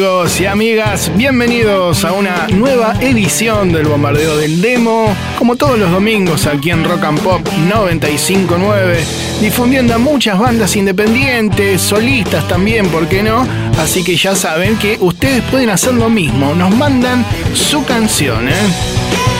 amigos y amigas? Bienvenidos a una nueva edición del Bombardeo del Demo, como todos los domingos aquí en Rock and Pop 959, difundiendo a muchas bandas independientes, solistas también, ¿por qué no? Así que ya saben que ustedes pueden hacer lo mismo, nos mandan su canción, ¿eh?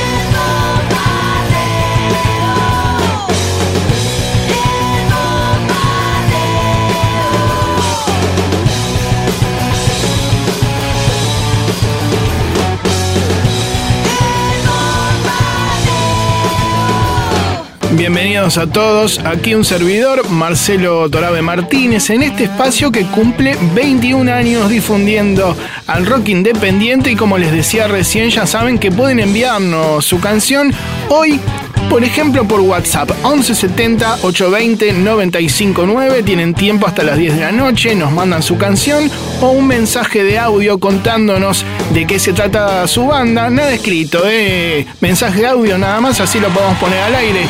Bienvenidos a todos, aquí un servidor, Marcelo Torabe Martínez, en este espacio que cumple 21 años difundiendo al rock independiente y como les decía recién, ya saben que pueden enviarnos su canción hoy por ejemplo, por WhatsApp 1170 820 959. Tienen tiempo hasta las 10 de la noche. Nos mandan su canción o un mensaje de audio contándonos de qué se trata su banda. Nada escrito, ¿eh? Mensaje de audio nada más, así lo podemos poner al aire.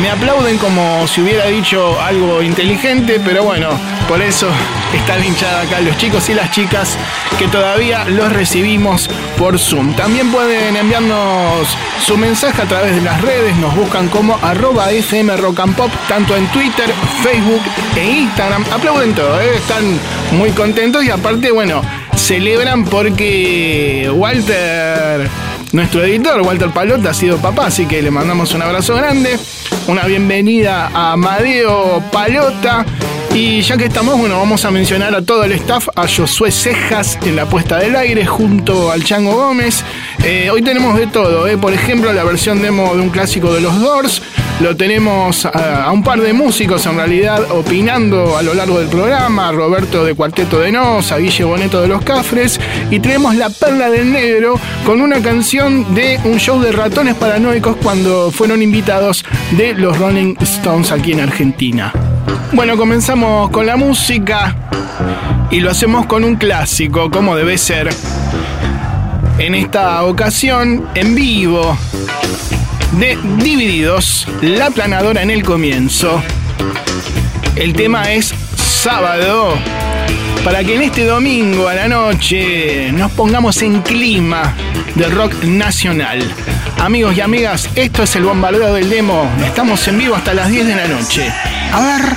Me aplauden como si hubiera dicho algo inteligente, pero bueno, por eso están hinchados acá los chicos y las chicas que todavía los recibimos por Zoom. También pueden enviarnos su mensaje a través de las redes, nos buscan como arroba FM Rock and Pop, tanto en Twitter, Facebook e Instagram. Aplauden todo, ¿eh? están muy contentos y aparte, bueno, celebran porque Walter, nuestro editor, Walter Palota, ha sido papá, así que le mandamos un abrazo grande, una bienvenida a Amadeo Palota. Y ya que estamos, bueno, vamos a mencionar a todo el staff, a Josué Cejas en la puesta del aire junto al Chango Gómez. Eh, hoy tenemos de todo, eh. por ejemplo, la versión demo de un clásico de los Doors. Lo tenemos a, un par de músicos en realidad opinando a lo largo del programa, Roberto de Cuarteto de Nos, a Guille Boneto de Los Cafres, y tenemos La Perla del Negro con una canción de un show de ratones paranoicos cuando fueron invitados de los Rolling Stones aquí en Argentina. Bueno, comenzamos con la música y lo hacemos con un clásico, como debe ser. En esta ocasión, en vivo, de Divididos, La Planadora en el comienzo. El tema es sábado, para que en este domingo a la noche nos pongamos en clima de rock nacional. Amigos y amigas, esto es el bombardeo del demo. Estamos en vivo hasta las 10 de la noche. A ver.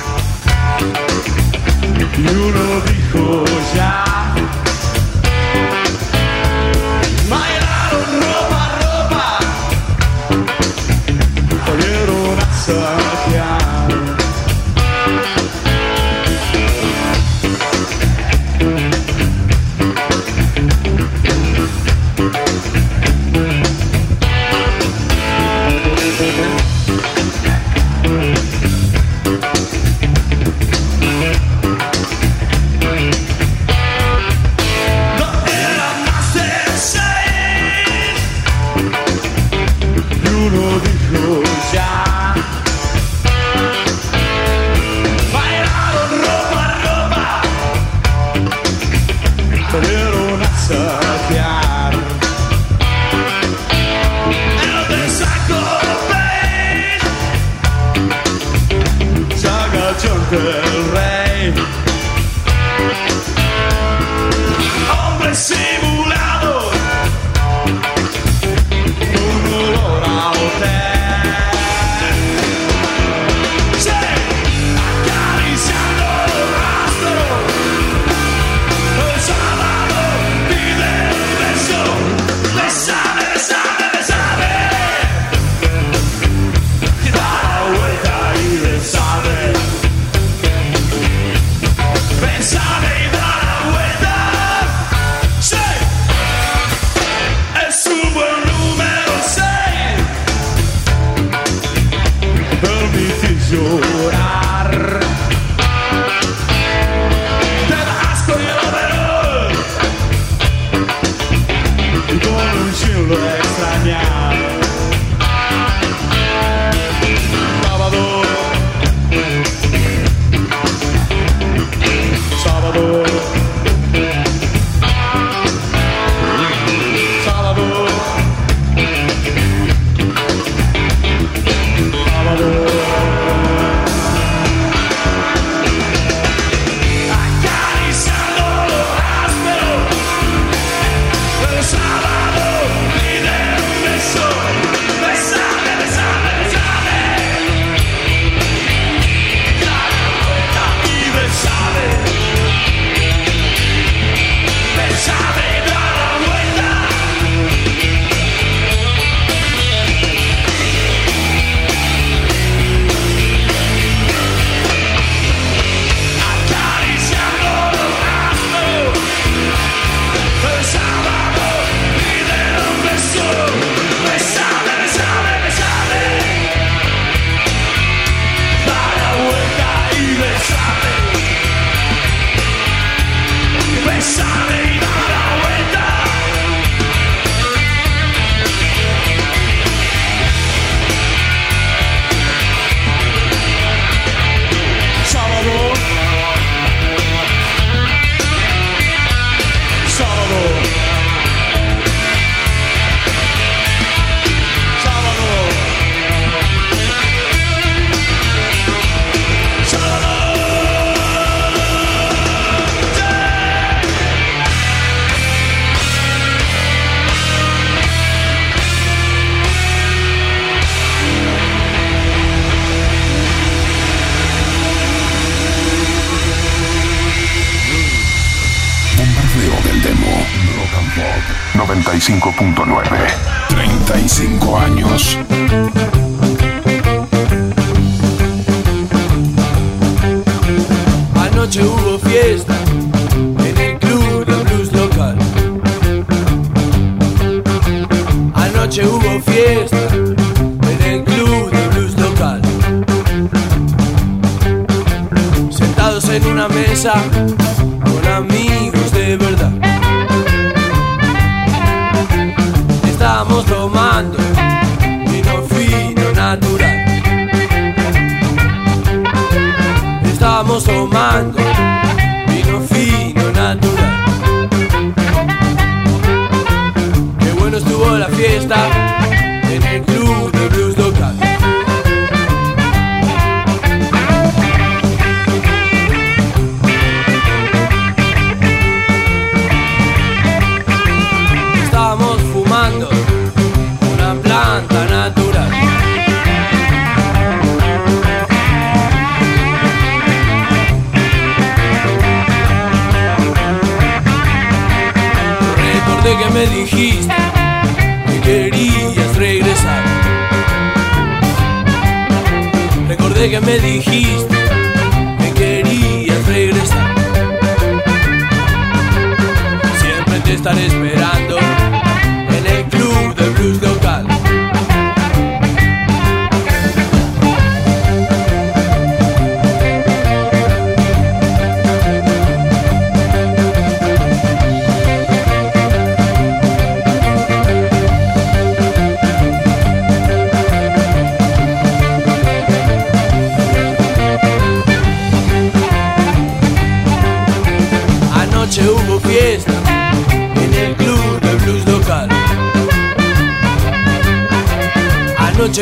En una mesa Recordé que me dijiste que querías regresar. Siempre te estaré esperando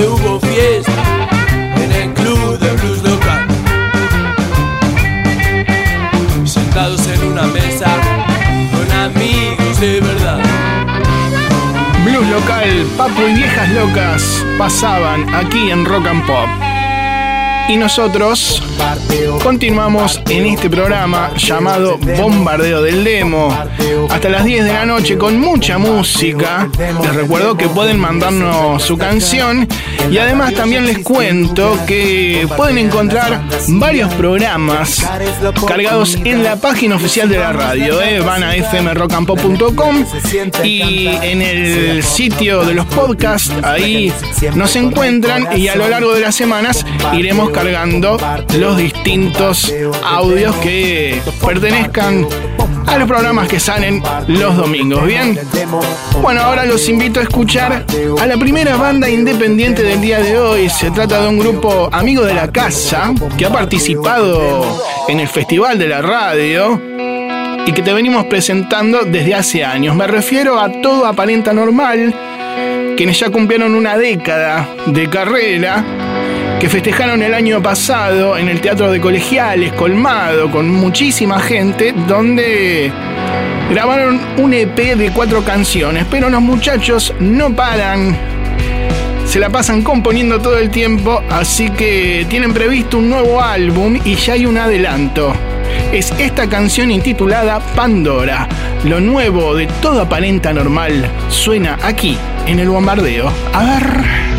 Hubo fiesta en el club de blues local. Sentados en una mesa con amigos de verdad. Blues local, Papo y Viejas Locas pasaban aquí en Rock and Pop. Y nosotros continuamos en este programa llamado Bombardeo del Demo. Hasta las 10 de la noche con mucha música. Les recuerdo que pueden mandarnos su canción. Y además también les cuento que pueden encontrar varios programas cargados en la página oficial de la radio. ¿eh? Van a fmrockandpop.com y en el sitio de los podcasts ahí nos encuentran y a lo largo de las semanas iremos cargando los distintos audios que pertenezcan a los programas que salen los domingos. Bien, bueno, ahora los invito a escuchar a la primera banda independiente del día de hoy. Se trata de un grupo amigo de la casa que ha participado en el Festival de la Radio y que te venimos presentando desde hace años. Me refiero a Todo Aparenta Normal, quienes ya cumplieron una década de carrera que festejaron el año pasado en el Teatro de Colegiales, colmado, con muchísima gente, donde grabaron un EP de cuatro canciones, pero los muchachos no paran, se la pasan componiendo todo el tiempo, así que tienen previsto un nuevo álbum y ya hay un adelanto. Es esta canción intitulada Pandora. Lo nuevo de todo aparenta normal suena aquí en el bombardeo. A ver.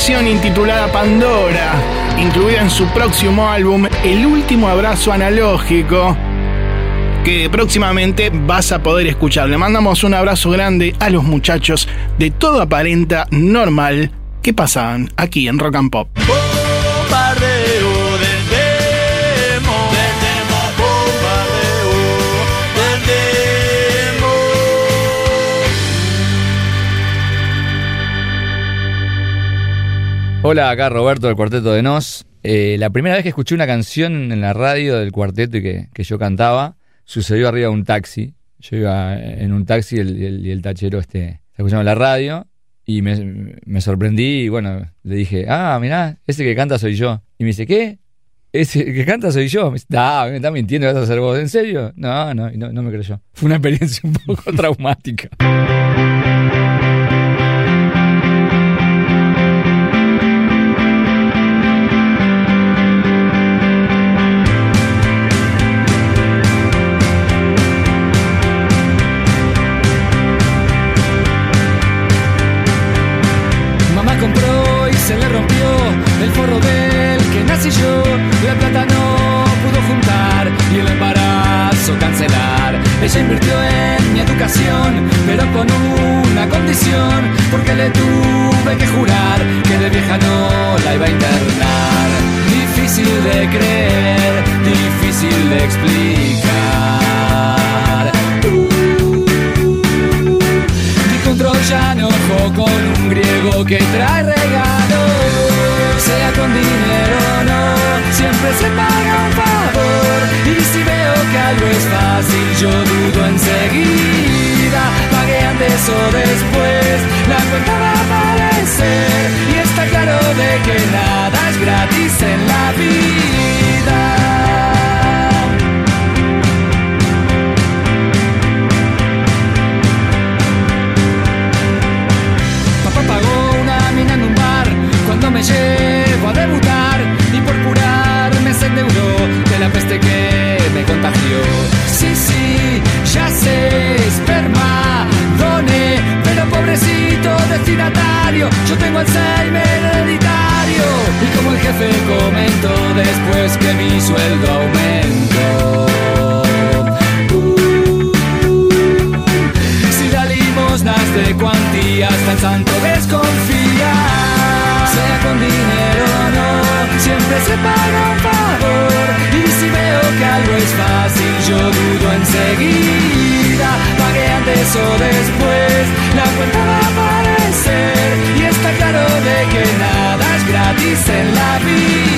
Canción intitulada Pandora, incluida en su próximo álbum El último abrazo analógico, que próximamente vas a poder escuchar. Le mandamos un abrazo grande a los muchachos de Todo aparenta normal que pasaban aquí en Rock and Pop. Hola, acá Roberto del Cuarteto de Nos. Eh, la primera vez que escuché una canción en la radio del cuarteto y que, yo cantaba, sucedió arriba de un taxi. Yo iba en un taxi y el, tachero este, estaba escuchando la radio y me, sorprendí y bueno, le dije, ah, mirá, ese que canta soy yo. Y me dice, ¿qué? Ese que canta soy yo. Me dice, ah, me estás mintiendo, ¿vas a hacer vos? ¿En serio? No, no, no, no me creyó. Fue una experiencia un poco traumática. Cancelar. Ella invirtió en mi educación, pero con una condición, porque le tuve que jurar que de vieja no la iba a internar. Difícil de creer, difícil de explicar. Dijo un troyano con un griego que trae regalo. Sea con dinero o no, siempre se paga un favor. Algo es fácil, yo dudo enseguida. Pagué antes o después, la cuenta va a aparecer. Y está claro de que nada es gratis yo tengo Alzheimer hereditario. Y como el jefe comentó después que mi sueldo aumentó. Si da limosnas de cuantías, tan santo desconfía. Sea con dinero o no, siempre se paga un favor. Y si veo que algo es fácil, yo dudo enseguida. Pagué antes o después, la cuenta va a aparecer. Claro de que nada es gratis en la vida.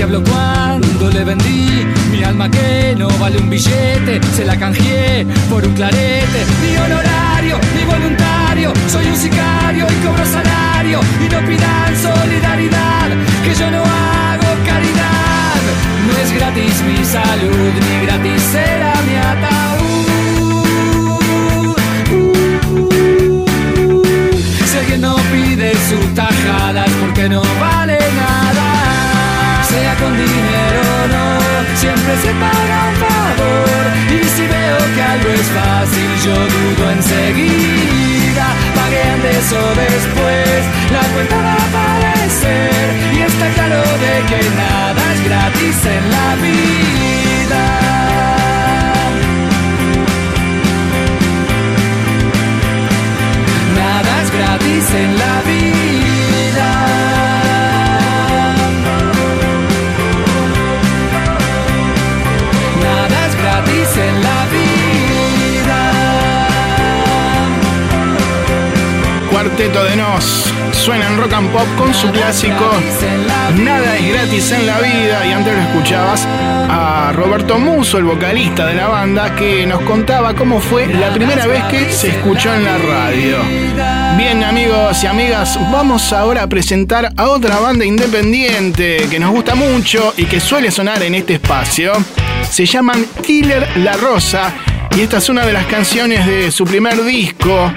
Diablo cuando le vendí mi alma que no vale un billete, se la canjeé por un clarete. Ni honorario, ni voluntario, soy un sicario y cobro salario. Y no pidan solidaridad, que yo no hago caridad. No es gratis mi salud, ni gratis será mi ataúd. Si alguien no pide sus tajadas porque no vale nada, con dinero no, siempre se paga un favor. Y si veo que algo es fácil, yo dudo enseguida. Pagué antes o después, la cuenta va a aparecer. Y está claro de que nada es gratis en la De Nos suena en rock and pop con su clásico Nada es gratis en la vida. Y antes lo escuchabas a Roberto Muso, el vocalista de la banda, que nos contaba cómo fue la primera vez que se escuchó en la radio. Bien, amigos y amigas, vamos ahora a presentar a otra banda independiente que nos gusta mucho y que suele sonar en este espacio. Se llaman Killer La Rosa y esta es una de las canciones de su primer disco,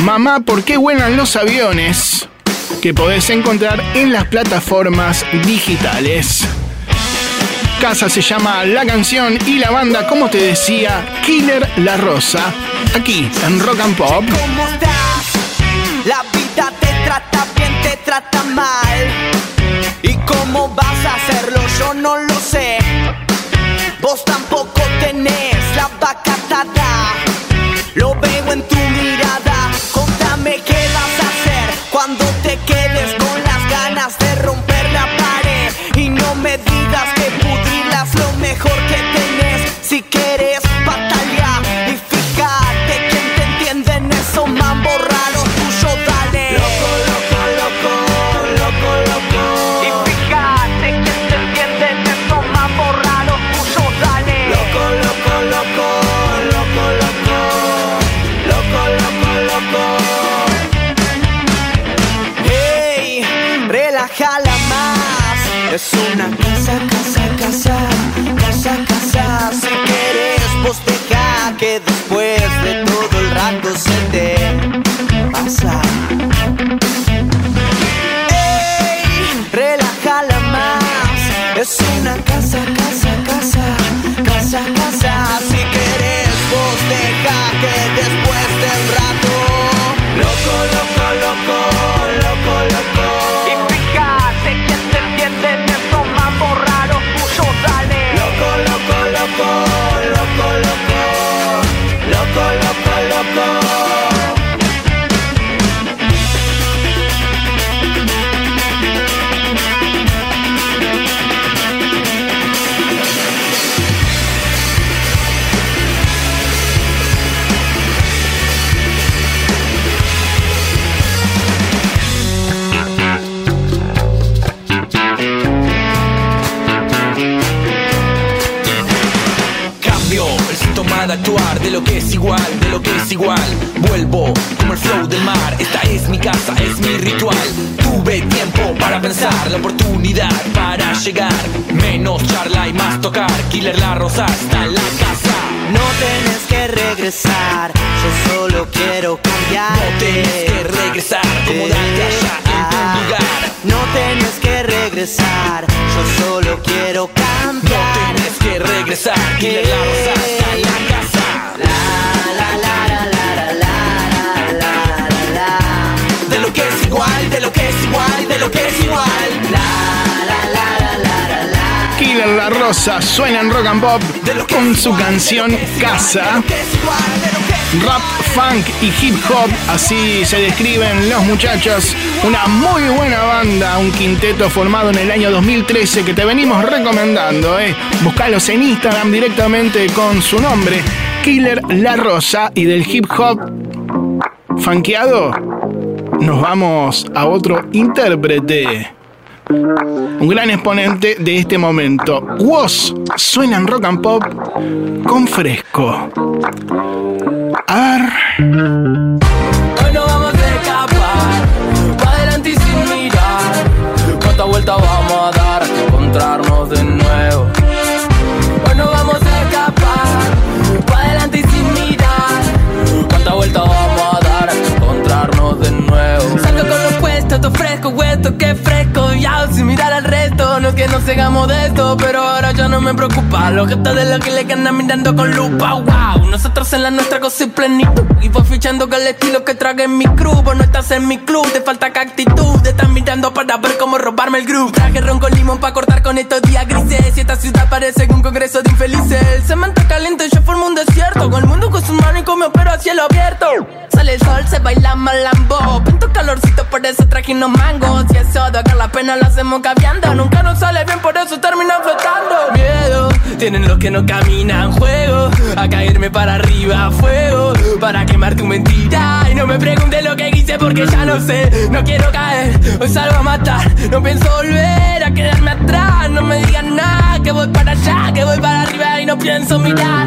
Mamá, ¿por qué vuelan los aviones? Que podés encontrar en las plataformas digitales. Casa se llama la canción y la banda, como te decía, Killer La Rosa, aquí en Rock and Pop. ¿Cómo estás? La vida te trata bien, te trata mal. ¿Y cómo vas a hacerlo? Yo no lo sé. Vos tampoco tenés la vaca Loco, loco, loco, loco, de lo que es igual, de lo que es igual. Vuelvo como el flow del mar. Esta es mi casa, es mi ritual. Tuve tiempo para pensar, la oportunidad para llegar. Menos charla y más tocar. Killer La Rosa está en la casa. No tenés que regresar, yo solo quiero cambiarte. No tienes que regresar, acomodate allá en tu lugar. No tenés que regresar, yo solo quiero No cambiar. tienes que regresar. Killer La Rosa está en la casa. De lo que es igual, de lo que es igual, de lo que es igual. Killer La Rosa suena en rock and pop con su canción Casa. Rap, funk y hip hop, así se describen los muchachos. Una muy buena banda, un quinteto formado en el año 2013 que te venimos recomendando. Eh. Buscalos en Instagram directamente con su nombre, Killer La Rosa. Y del hip hop funkeado, nos vamos a otro intérprete. un gran exponente de este momento. Woz suena en rock and pop con fresco. A ver. Hoy no vamos a escapar, pa' adelante y sin mirar. ¿Cuántas vueltas vamos a dar encontrarnos de nuevo? Fresco, hueso, que fresco. Ya sin mirar al resto, no es que nos cegamos de esto, pero ahora ya no me preocupa. Los gestos de los que le ganan mirando con lupa, wow. Nosotros en la nuestra cosa y plenitud. Y voy fichando con el estilo que trague en mi crew. Vos no estás en mi club, te falta que actitud. Te están mirando para ver cómo robarme el groove. Traje ron con limón para cortar con estos días grises. Y esta ciudad parece un congreso de infelices. El cemento caliente, yo formo un desierto. Con el mundo con su mano y con mi opero a cielo abierto. Sale el sol, se baila malambo. Pinto calorcito, por eso traje unos mangos. De acá la pena lo hacemos caviando. Nunca nos sale bien, por eso termina flotando. Miedo, tienen los que no caminan. Juego a caerme para arriba, fuego. Para quemar tu mentira. Y no me preguntes lo que hice porque ya no sé. No quiero caer, hoy salgo a matar. No pienso volver a quedarme atrás. No me digan nada, que voy para allá, que voy para arriba y no pienso mirar.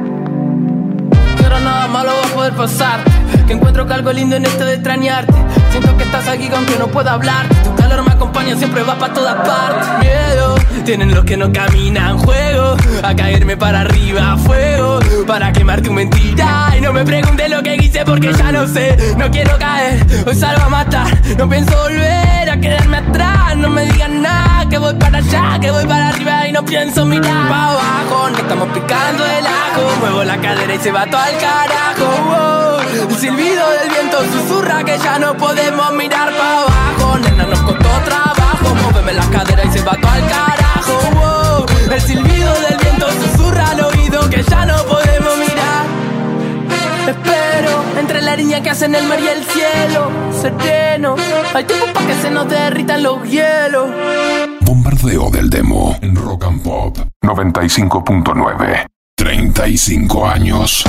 nada malo va a poder pasar. Que encuentro que algo lindo en esto de extrañarte. Siento que estás aquí aunque no pueda hablar. Tu calor me acompaña, siempre va para todas partes. Miedo, tienen los que no caminan. Juego a caerme para arriba, fuego. Para quemar tu mentira. Y no me preguntes lo que hice porque ya no sé. No quiero caer, hoy salgo a matar. No pienso volver a quedarme atrás. No me digan nada, que voy para allá, que voy para arriba y no pienso mirar. Pa' abajo, no estamos picando el ajo. Muevo la cadera y se va todo al carajo. wow. El silbido del viento susurra que ya no podemos mirar para abajo. Nena, nos costó trabajo. Móveme la cadera y se va todo al carajo. wow. El silbido del viento susurra al oído que ya no podemos. Espero entre la niña que hacen el mar y el cielo. Sereno, hay tiempo para que se nos derritan los hielos. Bombardeo del demo en Rock and Pop 95.9. 35 años.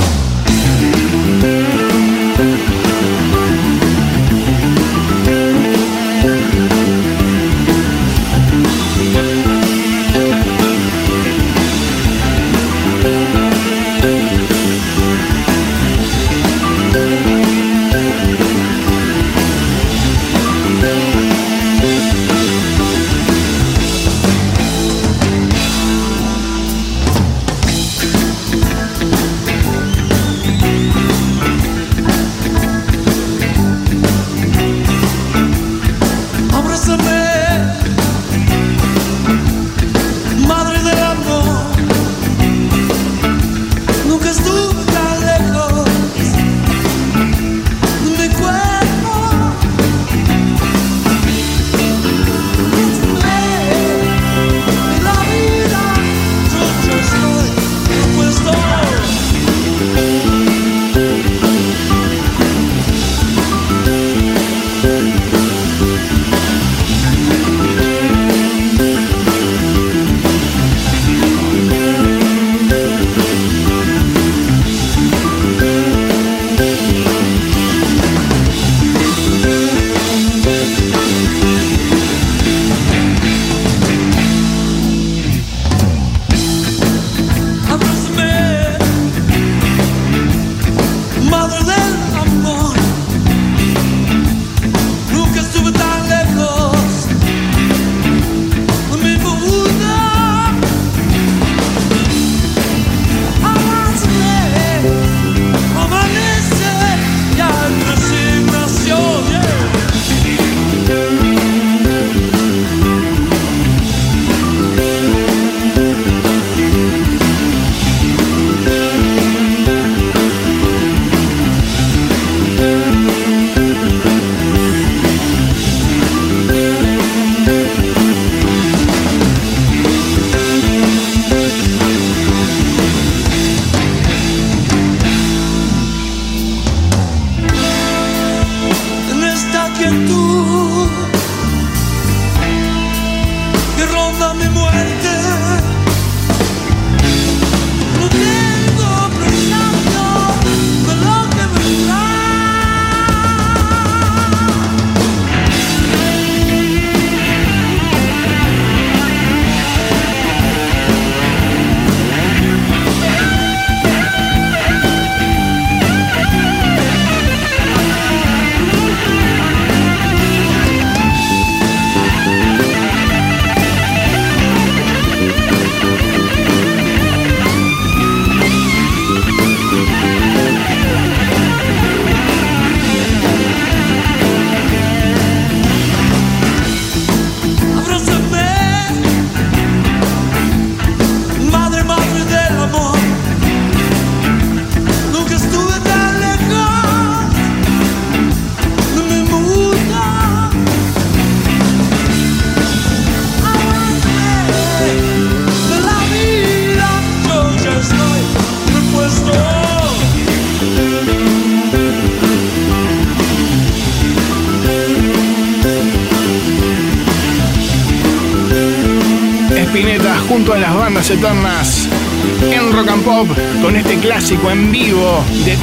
Clásico en vivo de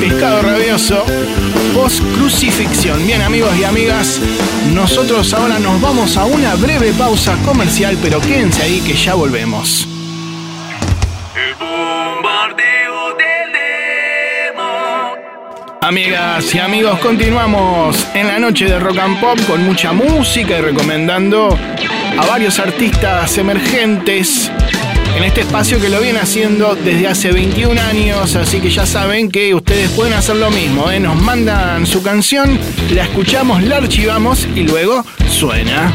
Pescado Rabioso, post crucifixión. Bien amigos y amigas, nosotros ahora nos vamos a una breve pausa comercial, pero quédense ahí que ya volvemos. Amigas y amigos, continuamos en la noche de Rock and Pop con mucha música y recomendando a varios artistas emergentes en este espacio que lo viene haciendo desde hace 21 años, así que ya saben que ustedes pueden hacer lo mismo, ¿eh? nos mandan su canción, la escuchamos, la archivamos y luego suena.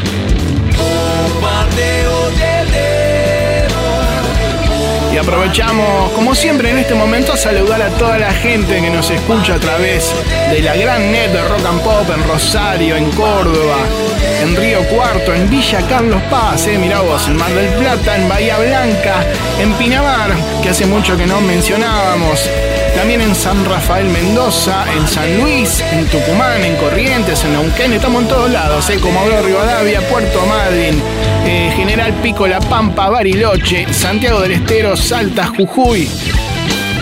Y aprovechamos, como siempre en este momento, a saludar a toda la gente que nos escucha a través de la gran net de Rock and Pop en Rosario, en Córdoba, en Río Cuarto, en Villa Carlos Paz, eh, mirá vos, en Mar del Plata, en Bahía Blanca, en Pinamar, que hace mucho que no mencionábamos. También en San Rafael Mendoza, en San Luis, en Tucumán, en Corrientes, en Neuquén, estamos en todos lados, eh, como habló Rivadavia, Puerto Madryn, eh, General Pico, La Pampa, Bariloche, Santiago del Estero, Salta, Jujuy.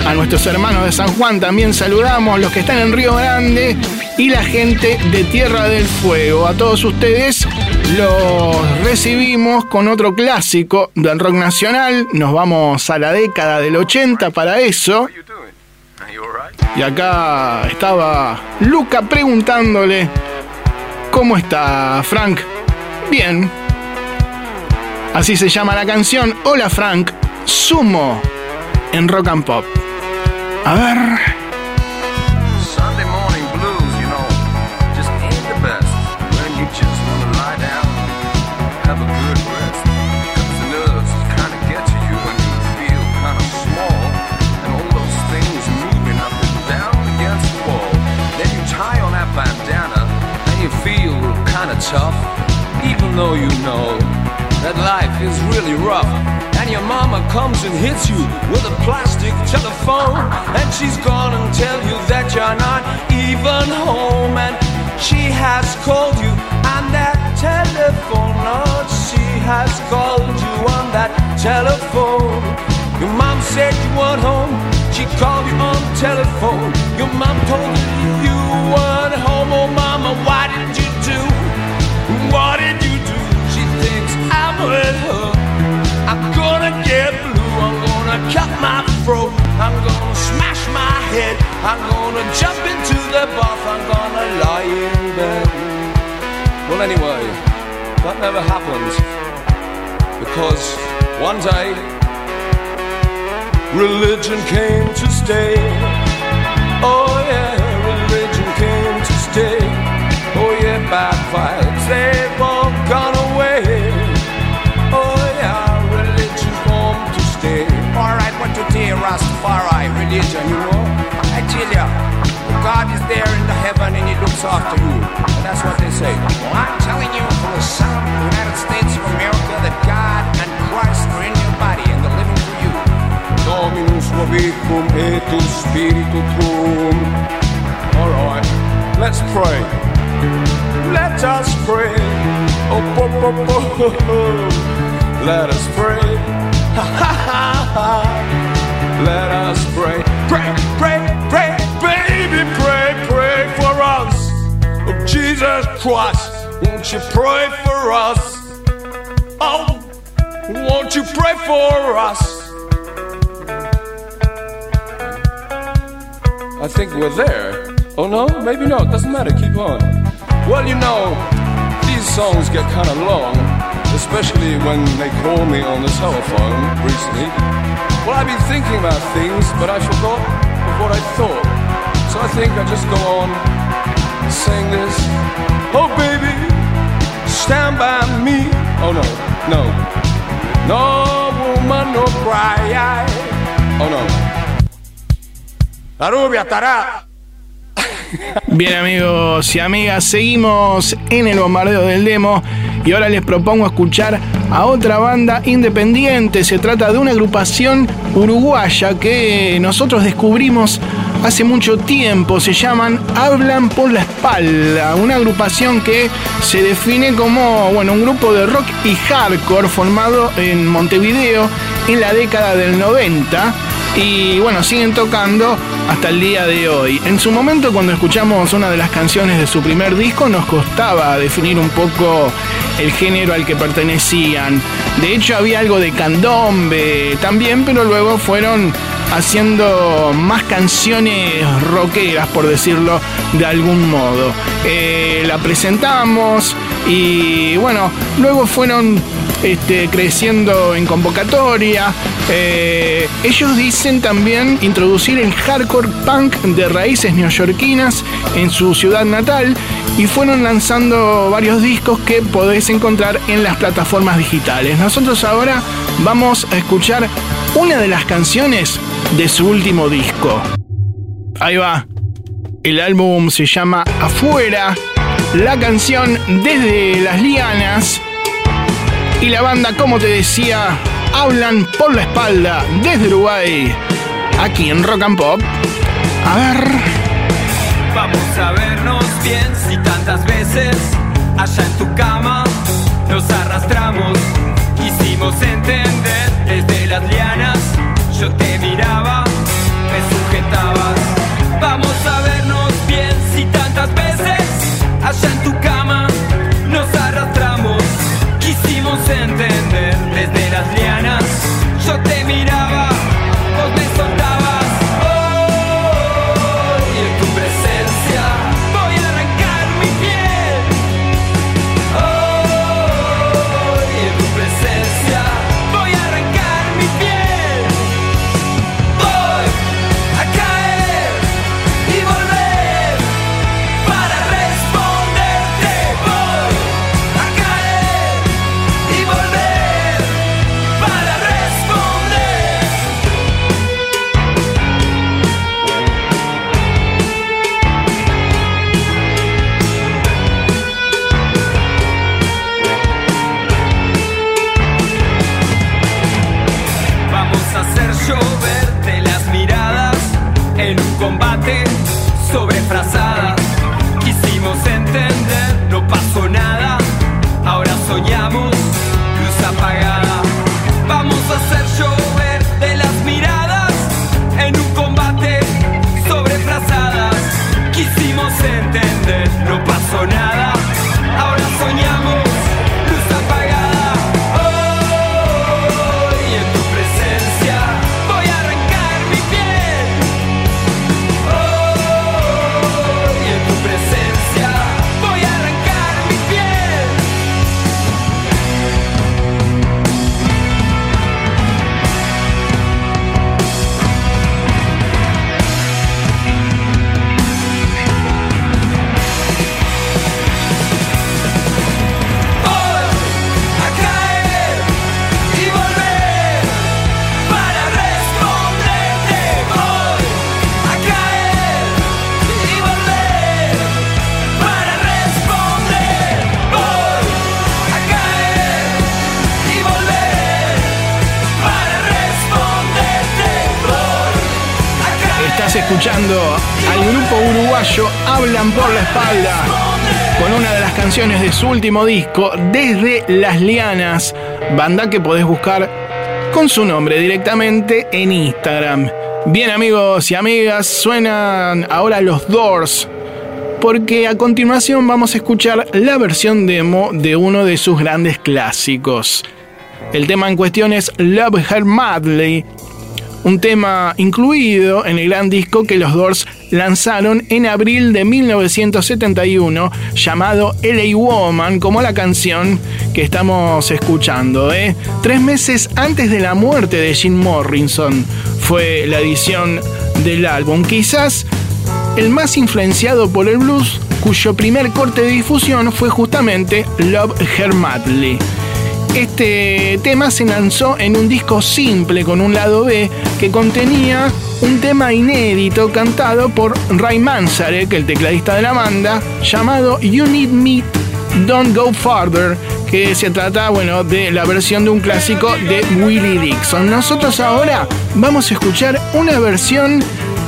A nuestros hermanos de San Juan también saludamos, los que están en Río Grande y la gente de Tierra del Fuego. A todos ustedes los recibimos con otro clásico del rock nacional. Nos vamos a la década del 80 para eso. Y acá estaba Luca preguntándole, ¿cómo está Frank? Bien. Así se llama la canción. Hola Frank, Sumo en Rock and Pop. A ver. Tough. Even though you know that life is really rough. And your mama comes and hits you with a plastic telephone. And she's gonna tell you that you're not even home. And she has called you on that telephone. Lord, she has called you on that telephone. Your mom said you weren't home. She called you on telephone. Your mom told you you weren't home. Oh, mama, why didn't you? What did you do? She thinks I'm with her. I'm gonna get blue. I'm gonna cut my throat. I'm gonna smash my head. I'm gonna jump into the bath. I'm gonna lie in bed. Well, anyway, that never happened. Because one day, religion came to stay. Rastafari, religion, you know? I tell ya, God is there in the heaven and he looks after you. And that's what they say. Well, I'm telling you from the the United States of America that God and Christ are in your body and they're living for you. Dominus vobiscum et spiritu tuum. Alright, let's pray. Let us pray. Oh, oh, oh, oh. Let us pray. Ha ha ha ha. Let us pray. Pray, pray, pray, baby, pray, pray for us. Oh, Jesus Christ, won't you pray for us? Oh, won't you pray for us? I think we're there. Oh no, maybe not. Doesn't matter. Keep on. Well, you know, these songs get kind of long, especially when they call me on the telephone recently. Well, I've been thinking about things, but I forgot what I thought. So I think I just go on saying this. Oh, baby, stand by me. Oh no, no, no woman, no cry. Oh no. La rubia estará. Bien amigos y amigas, seguimos en el bombardeo del demo y ahora les propongo escuchar a otra banda independiente. Se trata de una agrupación uruguaya que nosotros descubrimos hace mucho tiempo. Se llaman Hablan por la Espalda, una agrupación que se define como bueno, un grupo de rock y hardcore formado en Montevideo en la década del 90 y bueno, siguen tocando hasta el día de hoy. En su momento cuando escuchamos una de las canciones de su primer disco nos costaba definir un poco el género al que pertenecían. De hecho había algo de candombe también, pero luego fueron haciendo más canciones rockeras, por decirlo de algún modo. Eh, la presentamos y bueno, luego fueron este, creciendo en convocatoria. Eh, ellos dicen también introducir el hardcore punk de raíces neoyorquinas en su ciudad natal y fueron lanzando varios discos que podés encontrar en las plataformas digitales. Nosotros ahora vamos a escuchar una de las canciones de su último disco. Ahí va. El álbum se llama Afuera. La canción Desde las Lianas. Y la banda, como te decía, hablan por la espalda desde Uruguay. Aquí en Rock and Pop. A ver. Vamos a vernos bien si tantas veces allá en tu cama nos arrastramos. Quisimos entender desde las lianas. Yo te miraba, allá en tu cama su último disco, Desde las Lianas, banda que podés buscar con su nombre directamente en Instagram. Bien amigos y amigas, suenan ahora los Doors, porque a continuación vamos a escuchar la versión demo de uno de sus grandes clásicos. El tema en cuestión es Love Her Madly, un tema incluido en el gran disco que los Doors lanzaron en abril de 1971 llamado LA Woman, como la canción que estamos escuchando. ¿eh? Tres meses antes de la muerte de Jim Morrison fue la edición del álbum. Quizás el más influenciado por el blues, cuyo primer corte de difusión fue justamente Love Her Madly. Este tema se lanzó en un disco simple con un lado B que contenía un tema inédito cantado por Ray Manzarek, el tecladista de la banda, llamado You Need Me, Don't Go Farther, que se trata, bueno, de la versión de un clásico de Willie Dixon. Nosotros ahora vamos a escuchar una versión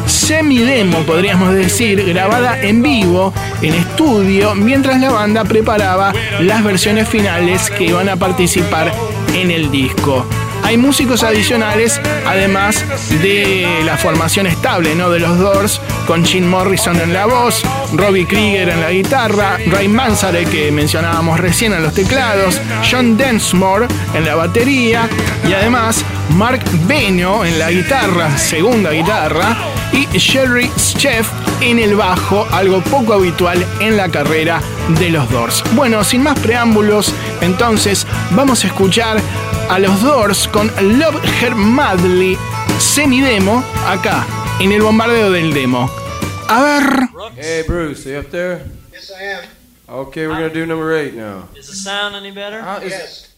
semidemo, podríamos decir, grabada en vivo, en estudio, mientras la banda preparaba las versiones finales que iban a participar en el disco. Hay músicos adicionales, además de la formación estable ¿no? de los Doors, con Jim Morrison en la voz, Robbie Krieger en la guitarra, Ray Manzarek, que mencionábamos recién en los teclados, John Densmore en la batería y además Mark Benio en la guitarra, segunda guitarra, y Sherry Chef en el bajo, algo poco habitual en la carrera de los Doors. Bueno, sin más preámbulos, entonces vamos a escuchar a los Doors con Love Her Madly semidemo acá en el bombardeo del demo. A ver. Hey, Bruce, you up there? Yes, I am. Okay, we're gonna do number eight now. Is the sound any better? Uh, is- yes.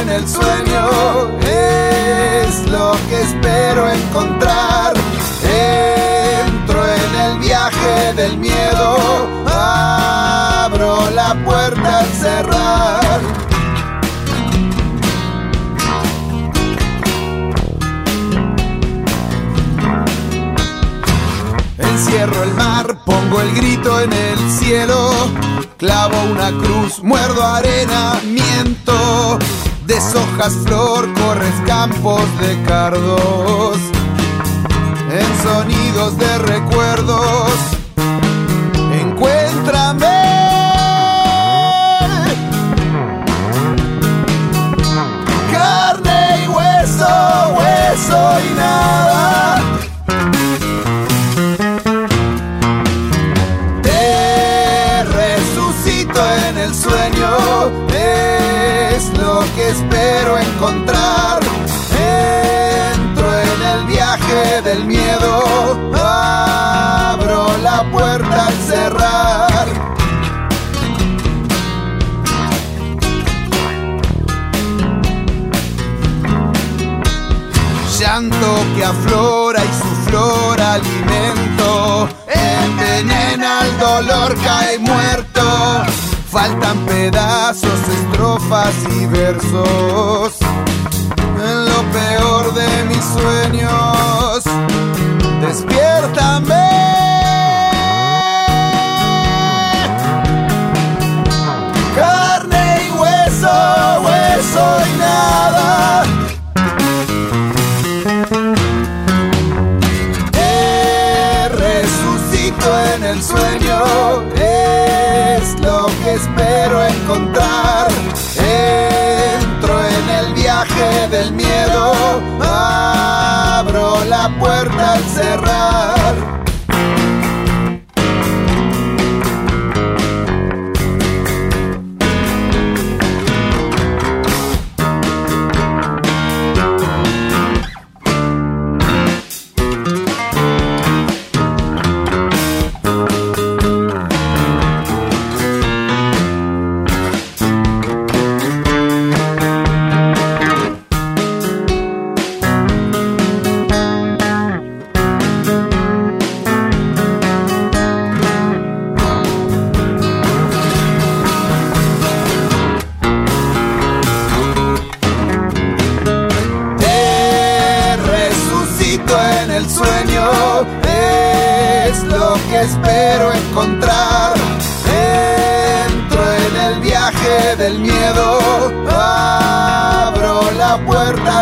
En el sueño, es lo que espero encontrar. Entro en el viaje del miedo a puerta al cerrar. Encierro el mar, pongo el grito en el cielo, clavo una cruz, muerdo arena, miento, deshojas flor, corres campos de cardos, en sonidos de recuerdos, encuéntrame. Aflora y su flor alimento envenena el dolor, cae muerto. Faltan pedazos, estrofas y versos. En lo peor de mis sueños, despiértame. Del miedo, abro la puerta al cerrar.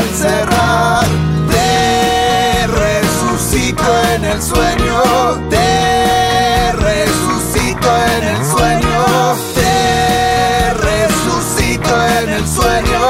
Puerta al cerrar. Te resucito en el sueño, te resucito en el sueño, te resucito en el sueño,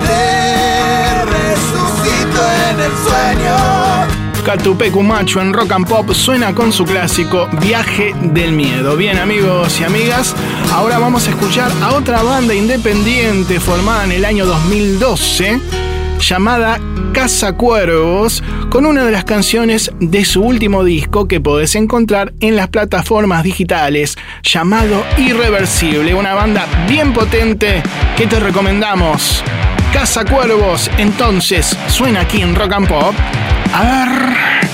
te resucito en el sueño. Catupecu Macho en Rock and Pop suena con su clásico Viaje del Miedo. Bien amigos y amigas, ahora vamos a escuchar a otra banda independiente formada en el año 2012 llamada Casa Cuervos con una de las canciones de su último disco que podés encontrar en las plataformas digitales llamado Irreversible, una banda bien potente que te recomendamos. Casa Cuervos, entonces, suena aquí en Rock and Pop. A ver.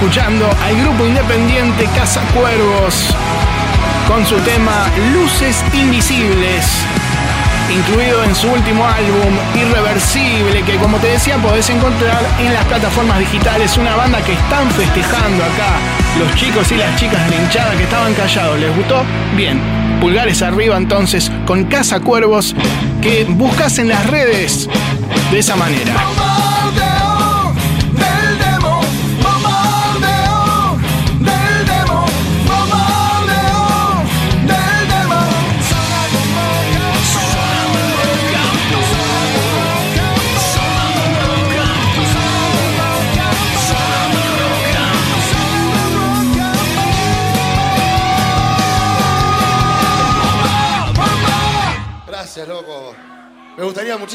Escuchando al grupo independiente Casa Cuervos con su tema Luces Invisibles, incluido en su último álbum Irreversible, que como te decía podés encontrar en las plataformas digitales. Una banda que están festejando acá los chicos y las chicas de hinchada que estaban callados. ¿Les gustó? Bien. Pulgares arriba entonces con Casa Cuervos que buscas en las redes de esa manera.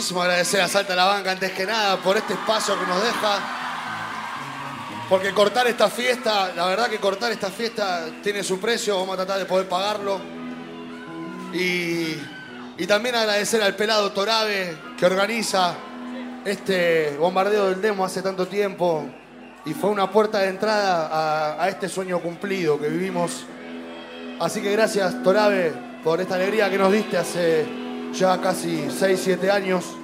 Muchísimo agradecer a Salta la Banca antes que nada por este espacio que nos deja. Porque cortar esta fiesta, la verdad que cortar esta fiesta tiene su precio, vamos a tratar de poder pagarlo. Y, también agradecer al pelado Torabe que organiza este bombardeo del demo hace tanto tiempo y fue una puerta de entrada a, a este sueño cumplido que vivimos. Así que gracias Torabe por esta alegría que nos diste hace ya casi 6, 7 años.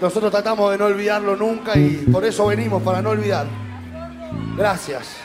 Nosotros tratamos de no olvidarlo nunca y por eso venimos, para no olvidar. Gracias.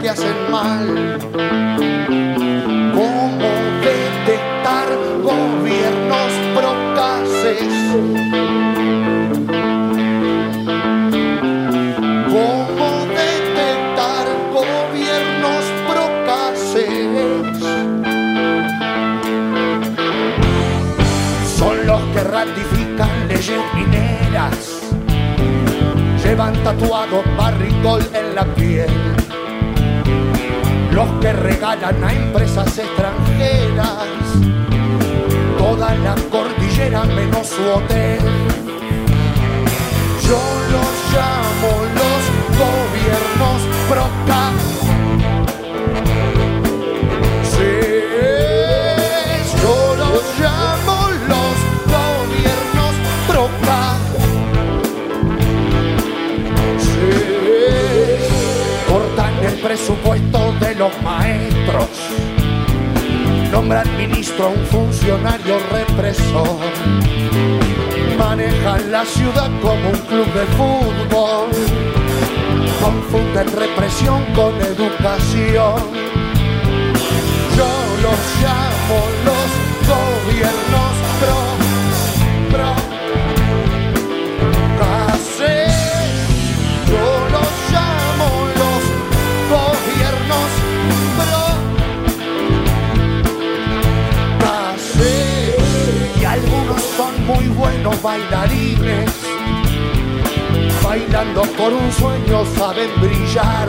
Que hacen mal. Brillar.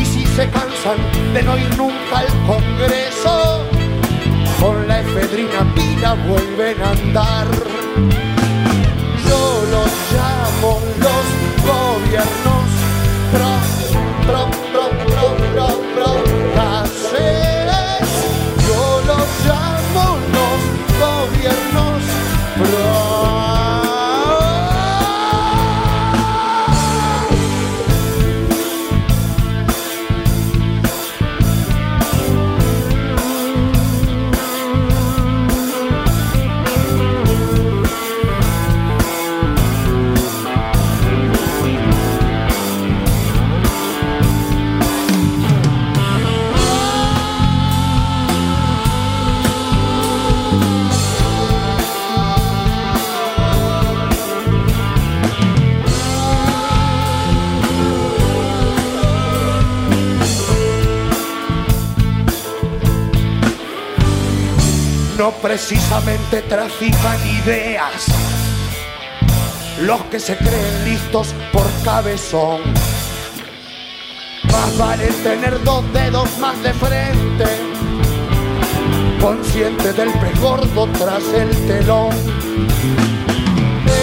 Y si se cansan de no ir nunca al Congreso, con la efedrina pila vuelven a andar. Yo los llamo los gobiernos no precisamente trafican ideas. Los que se creen listos por cabezón. Más vale tener dos dedos más de frente, consciente del pez gordo tras el telón.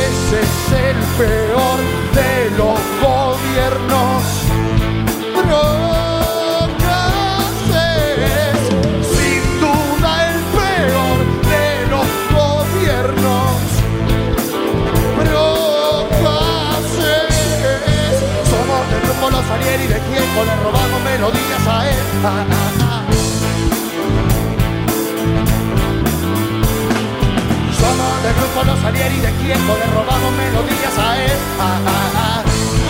Ese es el peor de los gobiernos. Los Salieri de quien le robamos melodías a él. Ah, ah, ah. Somos del grupo Los Salieri de quien le robamos melodías a él.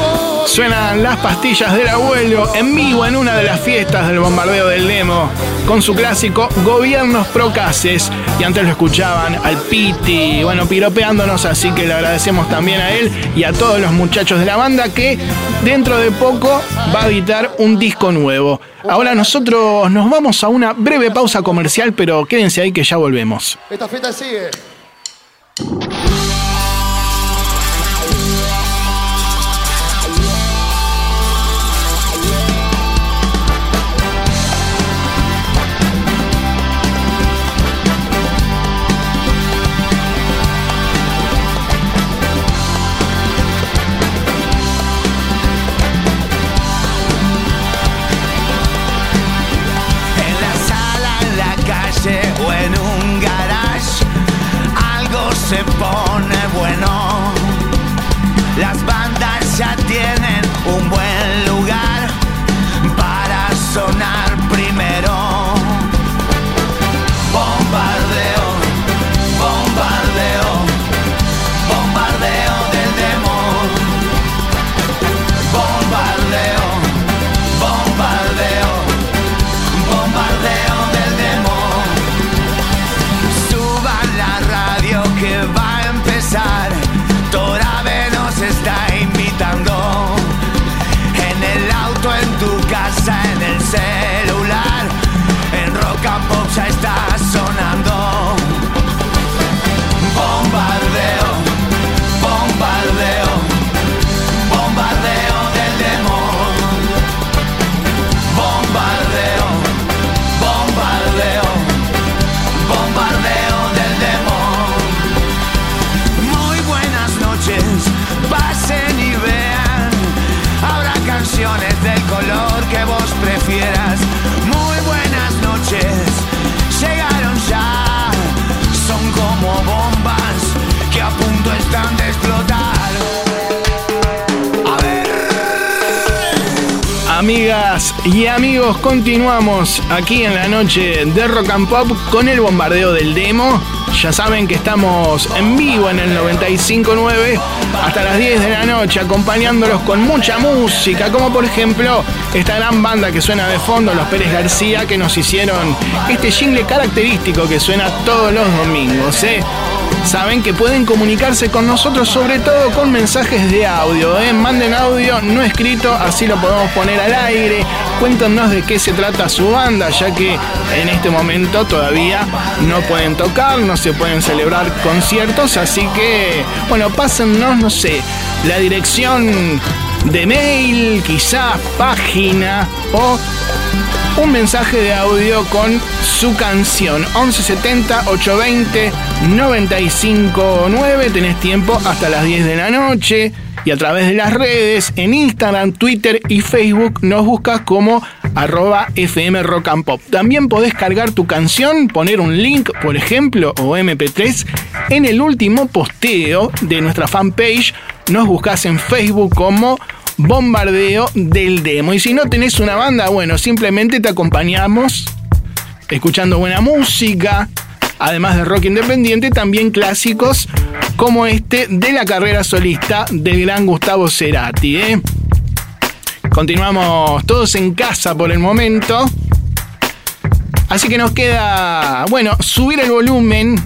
Oh, Suenan las pastillas del abuelo en vivo en una de las fiestas del bombardeo del demo con su clásico Gobiernos Procaces. Y antes lo escuchaban al Piti, bueno, piropeándonos, así que le agradecemos también a él y a todos los muchachos de la banda que dentro de poco va a editar un disco nuevo. Ahora nosotros nos vamos a una breve pausa comercial, pero quédense ahí que ya volvemos. Esta fiesta sigue. Y amigos, continuamos aquí en la noche de Rock and Pop con el bombardeo del demo. Ya saben que estamos en vivo en el 95.9 hasta las 10 de la noche acompañándolos con mucha música, como por ejemplo esta gran banda que suena de fondo, los Pérez García, que nos hicieron este jingle característico que suena todos los domingos. ¿eh? Saben que pueden comunicarse con nosotros, sobre todo con mensajes de audio. ¿eh? Manden audio no escrito, así lo podemos poner al aire. Cuéntanos de qué se trata su banda, ya que en este momento todavía no pueden tocar, no se pueden celebrar conciertos. Así que, bueno, pásennos, no sé, la dirección de mail, quizás página o un mensaje de audio con su canción 1170 820 959 tenés tiempo hasta las 10 de la noche y a través de las redes en Instagram, Twitter y Facebook nos buscas como arroba FM Rock and Pop. También podés cargar tu canción, poner un link, por ejemplo, o MP3 en el último posteo de nuestra fanpage. Nos buscas en Facebook como bombardeo del demo. Y si no tenés una banda, bueno, simplemente te acompañamos escuchando buena música, además de rock independiente, también clásicos como este de la carrera solista del gran Gustavo Cerati. ¿eh? Continuamos todos en casa por el momento. Así que nos queda, bueno, subir el volumen,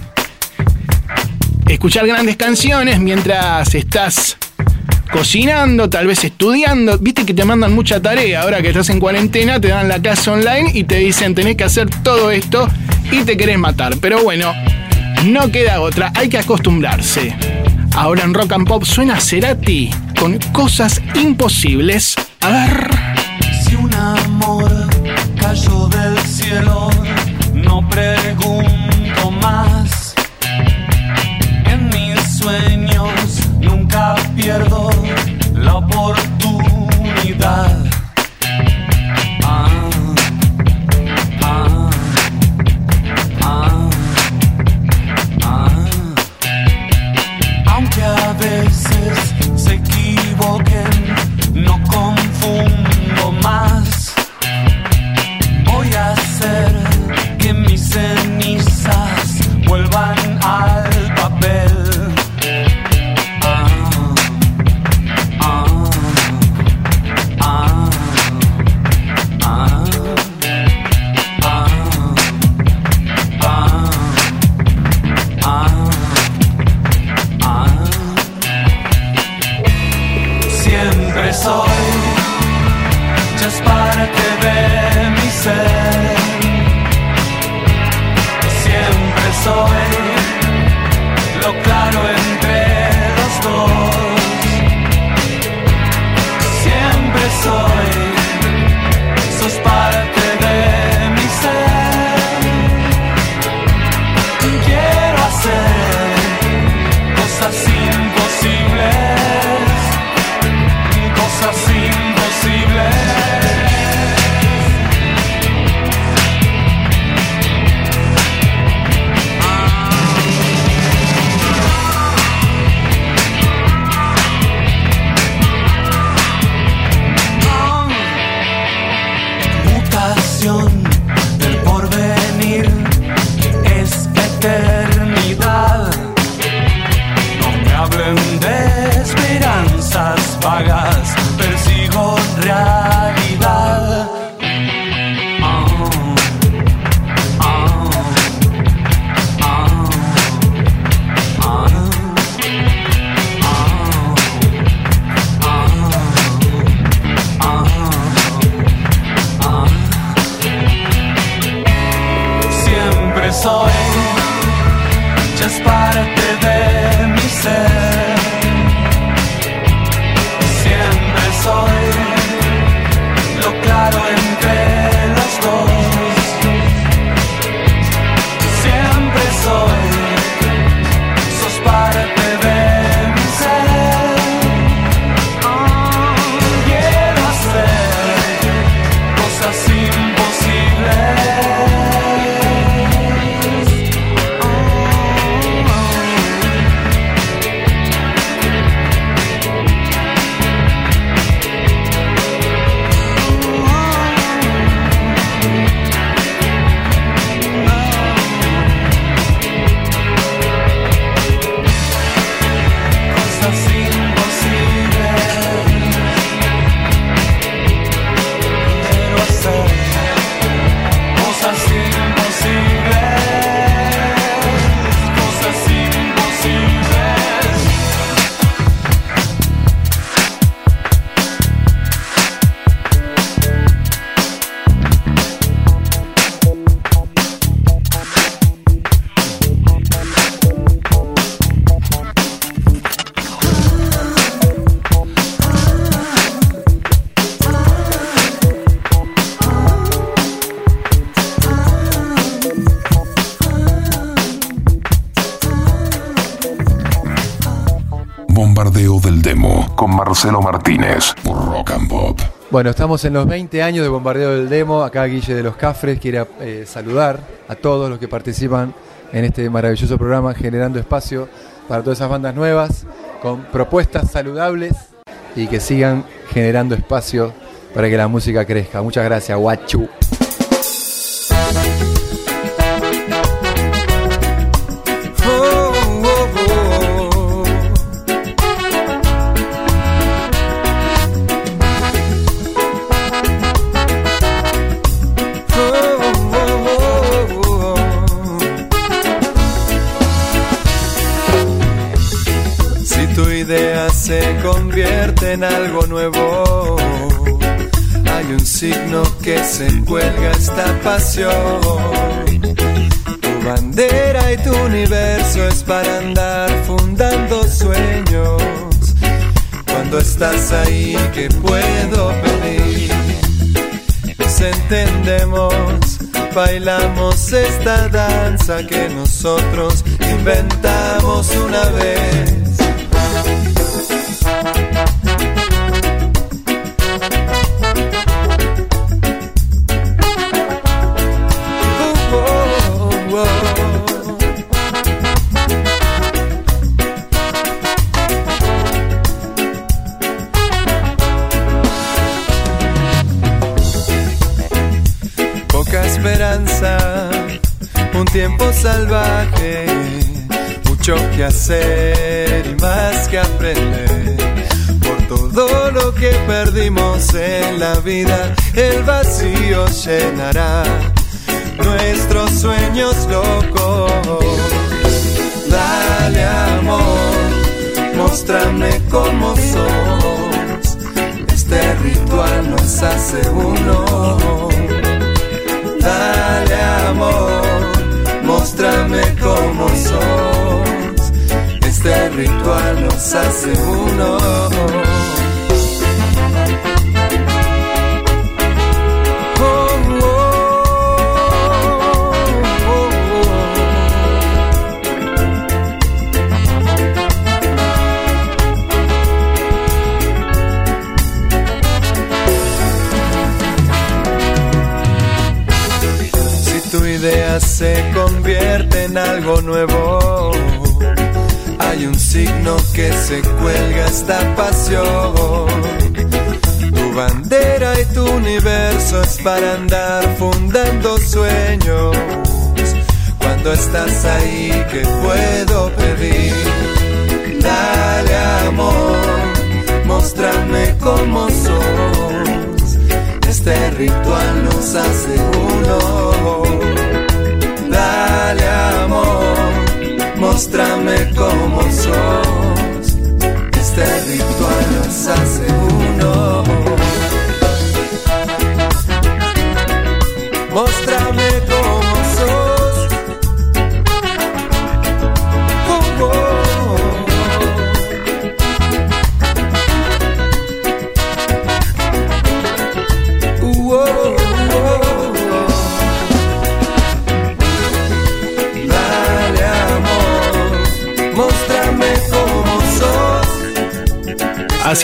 escuchar grandes canciones mientras estás cocinando, tal vez estudiando. Viste que te mandan mucha tarea. Ahora que estás en cuarentena, te dan la clase online y te dicen tenés que hacer todo esto y te querés matar. Pero bueno, no queda otra, hay que acostumbrarse. Ahora en Rock and Pop suena Cerati con cosas imposibles. A ver. Si un amor cayó del cielo, no pregunto Siempre soy just parte de mi ser. Siempre soy Marcelo Martínez por Rock and Pop. Bueno, estamos en los 20 años de Bombardeo del Demo. Acá Guille de los Cafres quiere eh, saludar a todos los que participan en este maravilloso programa, generando espacio para todas esas bandas nuevas, con propuestas saludables y que sigan generando espacio para que la música crezca. Muchas gracias, guachu. Se convierte en algo nuevo, hay un signo que se cuelga esta pasión. bandera y tu universo es para andar fundando sueños. Cuando estás ahí, ¿qué puedo pedir? Nos entendemos, bailamos esta danza que nosotros inventamos una vez. Tiempo salvaje, mucho que hacer y más que aprender. Por todo lo que perdimos en la vida, el vacío llenará nuestros sueños locos. Dale amor, muéstrame cómo sos. Este ritual nos hace uno. Dale amor, cómo sos. Este ritual nos hace uno. En algo nuevo, hay un signo que se cuelga esta pasión. Tu bandera y tu universo es para andar fundando sueños. Cuando estás ahí, ¿qué puedo pedir? Dale amor, muéstrame cómo sos. Este ritual nos hace uno. Dale amor, muéstrame cómo sos. Este ritual nos hace uno. Muéstrame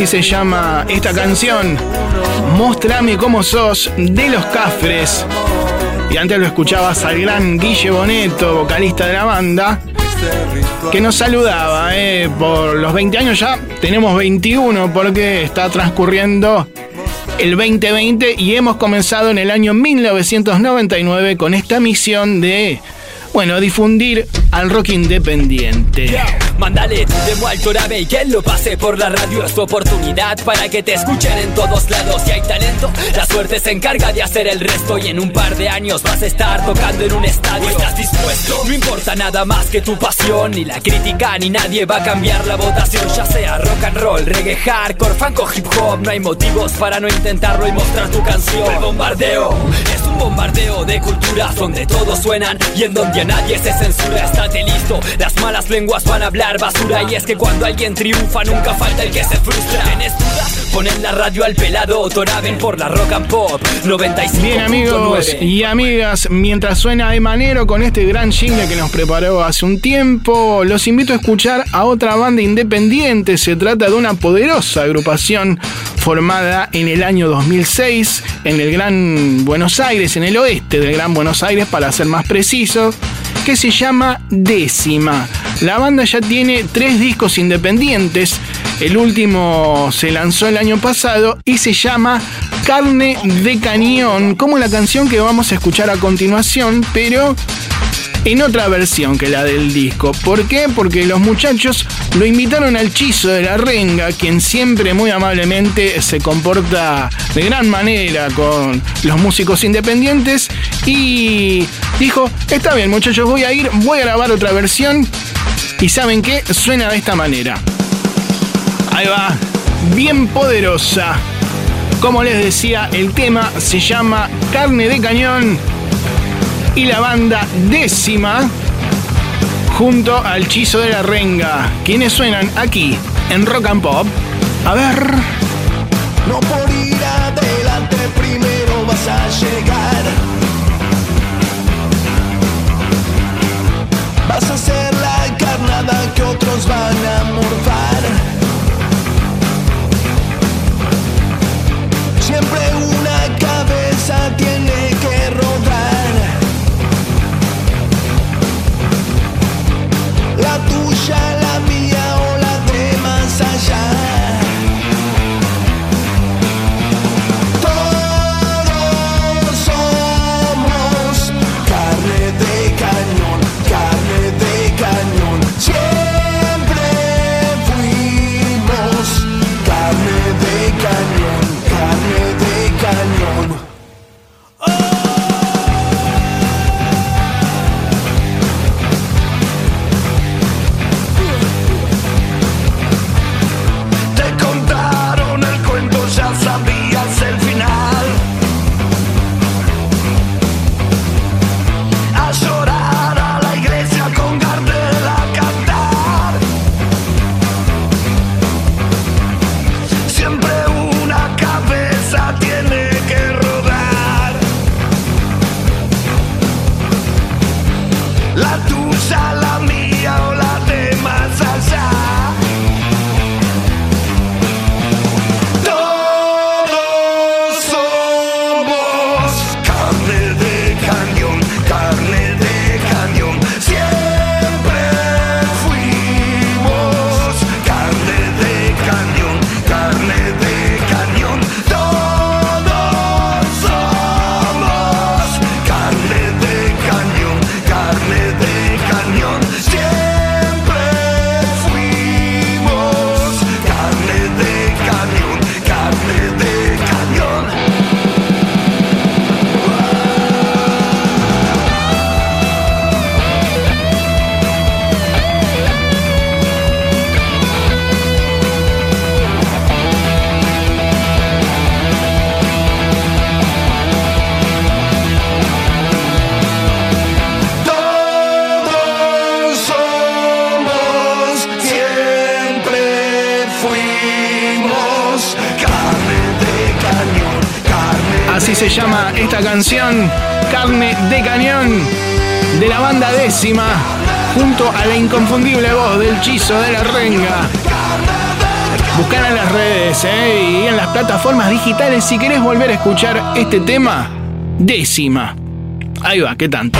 Se llama esta canción. Mostrame cómo sos de los Cafres. Y antes lo escuchabas al gran Guille Boneto, vocalista de la banda, que nos saludaba. eh, Por los 20 años ya tenemos 21 porque está transcurriendo el 2020 y hemos comenzado en el año 1999 con esta misión de, bueno, difundir al rock independiente. Mándale tu demo al Torabe y que lo pase por la radio. Es tu oportunidad para que te escuchen en todos lados. Si hay talento, la suerte se encarga de hacer el resto. Y en un par de años vas a estar tocando en un estadio. ¿Estás dispuesto? No importa nada más que tu pasión. Ni la crítica, ni nadie va a cambiar la votación. Ya sea rock and roll, reggae, hardcore, funk o hip hop No hay motivos para no intentarlo y mostrar tu canción. El bombardeo es un bombardeo de culturas Donde todos suenan y en donde a nadie se censura. Estate listo, las malas lenguas van a hablar basura. Y es que cuando alguien triunfa nunca falta el que se frustra. ¿Tienes dudas? Ponen la radio al pelado. Toraben por la rock and pop. 95.9 Bien amigos y amigas, mientras suena Emanero con este gran jingle que nos preparó hace un tiempo, los invito a escuchar a otra banda independiente. Se trata de una poderosa agrupación formada en el año 2006 en el Gran Buenos Aires, en el oeste del Gran Buenos Aires para ser más precisos, que se llama Décima. La banda ya tiene tres discos independientes. El último se lanzó el año pasado y se llama Carne de Cañón, como la canción que vamos a escuchar a continuación, pero en otra versión que la del disco. ¿Por qué? Porque los muchachos lo invitaron al Chizo de la Renga, quien siempre muy amablemente se comporta de gran manera con los músicos independientes y dijo, está bien muchachos, voy a ir, voy a grabar otra versión y ¿saben qué? Suena de esta manera. Ahí va, bien poderosa. Como les decía, el tema se llama Carne de Cañón y la banda décima junto al Chizo de la Renga, quienes suenan aquí en Rock and Pop. A ver. No por ir adelante primero vas a llegar. Vas a hacer la carnada que otros van a morfar. La tuya, la esta canción, Carne de Cañón, de la banda décima, junto a la inconfundible voz del Chizo de la Renga. Buscar en las redes ¿eh? y en las plataformas digitales si querés volver a escuchar este tema, décima. Ahí va, ¿qué tanto?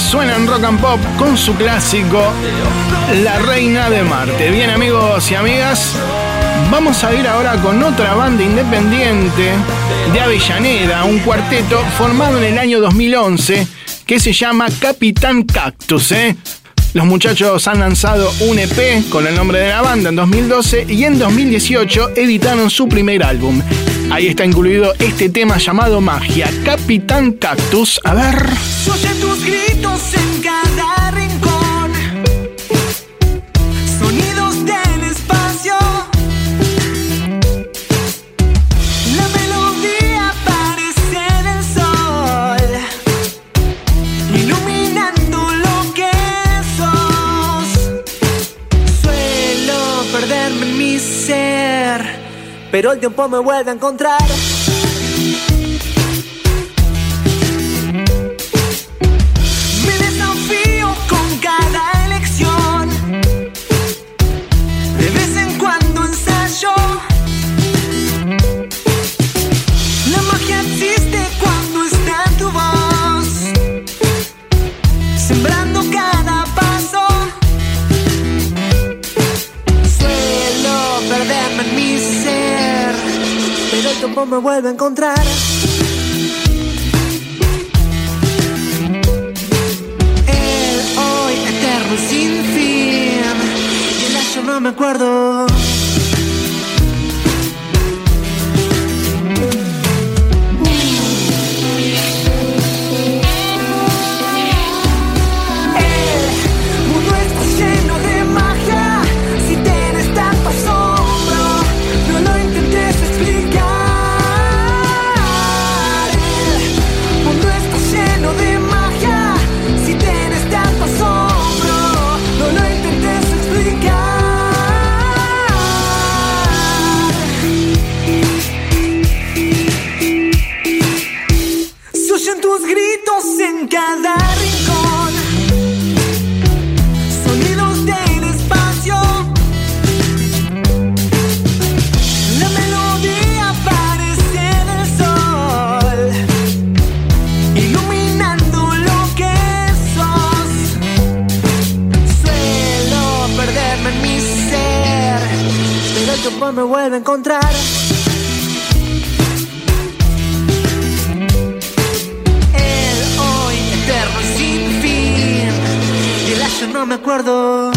Suena en rock and pop con su clásico La Reina de Marte. Bien amigos y amigas, vamos a ir ahora con otra banda independiente de Avellaneda, un cuarteto formado en el año 2011 que se llama Capitán Cactus. ¿eh? Los muchachos han lanzado un EP con el nombre de la banda en 2012 y en 2018 editaron su primer álbum. Ahí está incluido este tema llamado Magia, Capitán Cactus. A ver. Gritos en cada rincón, sonidos del espacio. La melodía parece del sol, iluminando lo que sos. Suelo perderme en mi ser, pero el tiempo me vuelve a encontrar. Me vuelve a encontrar. El hoy eterno sin fin Y el ayer no me acuerdo me vuelve a encontrar. El hoy eterno sin fin. Y el ayer no me acuerdo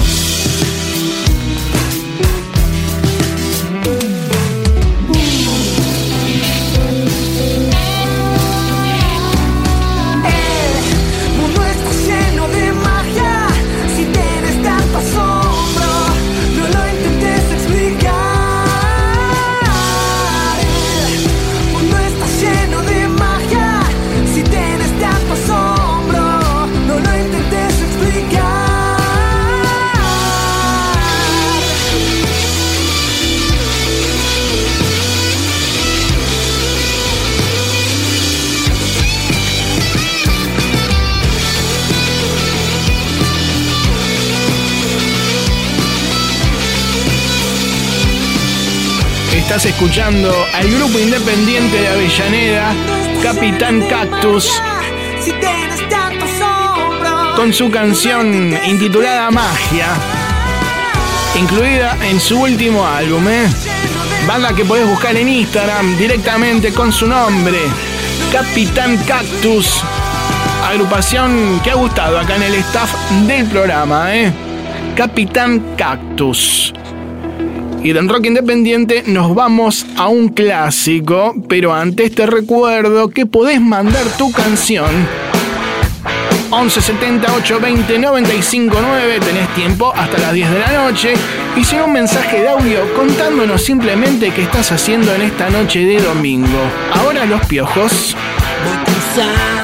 Estás escuchando al grupo independiente de Avellaneda, Capitán Cactus, con su canción intitulada Magia, incluida en su último álbum. ¿eh? Banda que podés buscar en Instagram directamente con su nombre, Capitán Cactus. Agrupación que ha gustado acá en el staff del programa, ¿eh? Capitán Cactus. Y en Rock Independiente nos vamos a un clásico, pero antes te recuerdo que podés mandar tu canción 11 70 820 95 Tenés tiempo hasta las 10 de la noche. Y un mensaje de audio contándonos simplemente qué estás haciendo en esta noche de domingo. Ahora los piojos. Batizar.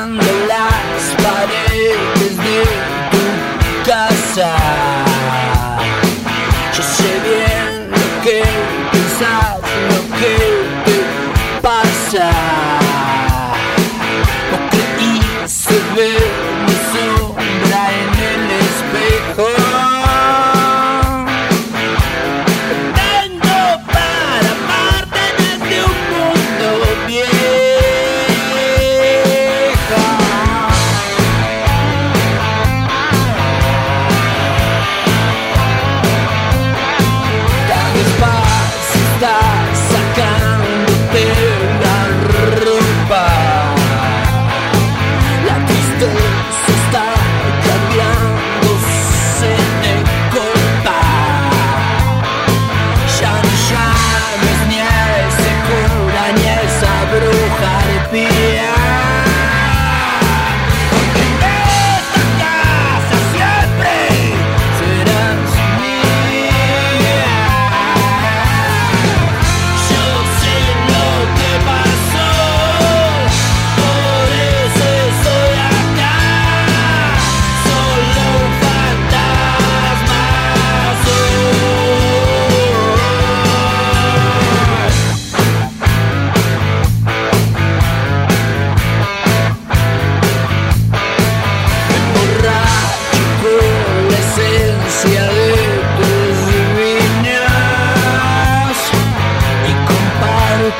you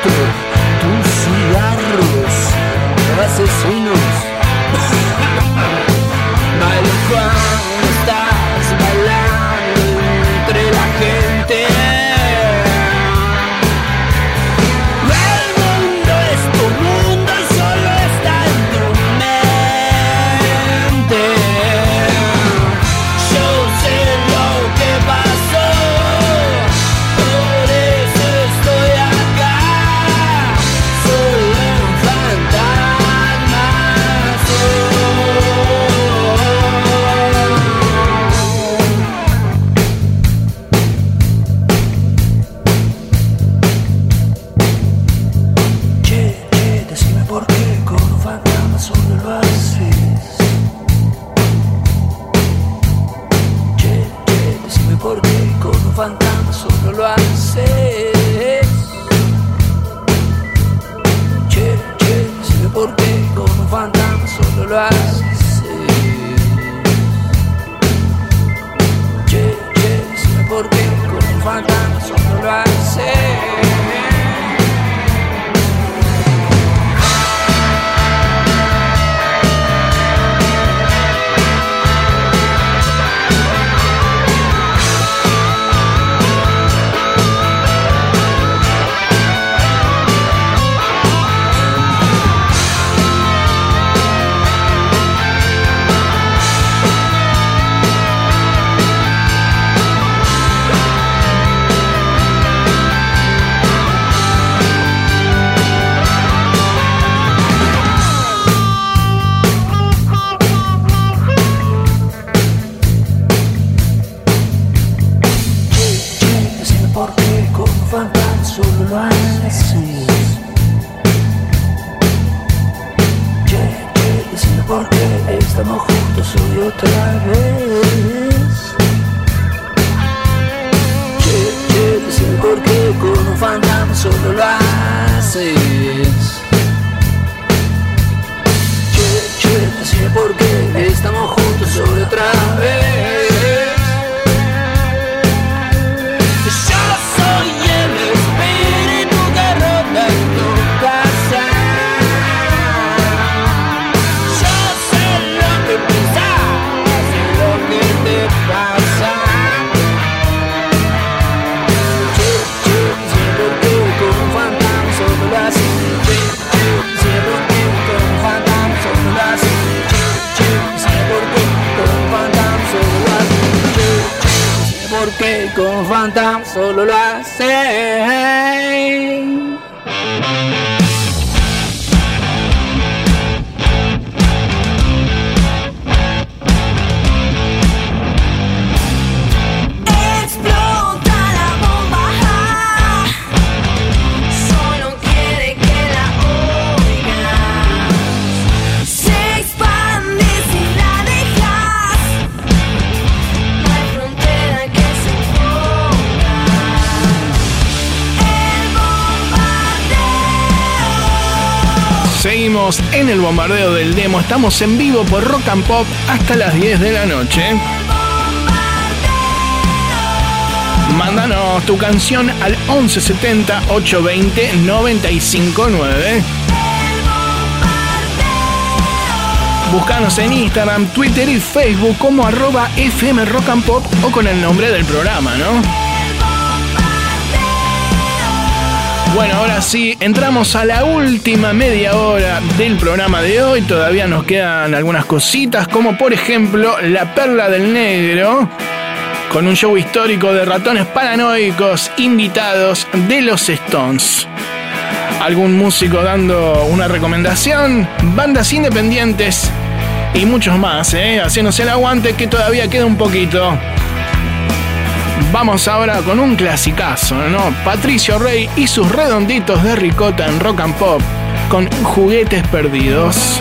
tus cigarros, me haces uno. En vivo por Rock and Pop hasta las 10 de la noche. Mándanos tu canción al 1170 820 959. Búscanos en Instagram, Twitter y Facebook como arroba FM o con el nombre del programa, ¿no? Bueno, ahora sí, entramos a la última media hora del programa de hoy. Todavía nos quedan algunas cositas, como por ejemplo La Perla del Negro, con un show histórico de ratones paranoicos invitados de los Stones. Algún músico dando una recomendación, bandas independientes y muchos más, ¿eh? Haciéndose el aguante que todavía queda un poquito. Vamos ahora con un clasicazo, ¿no? Patricio Rey y sus redonditos de ricota en rock and pop con juguetes perdidos.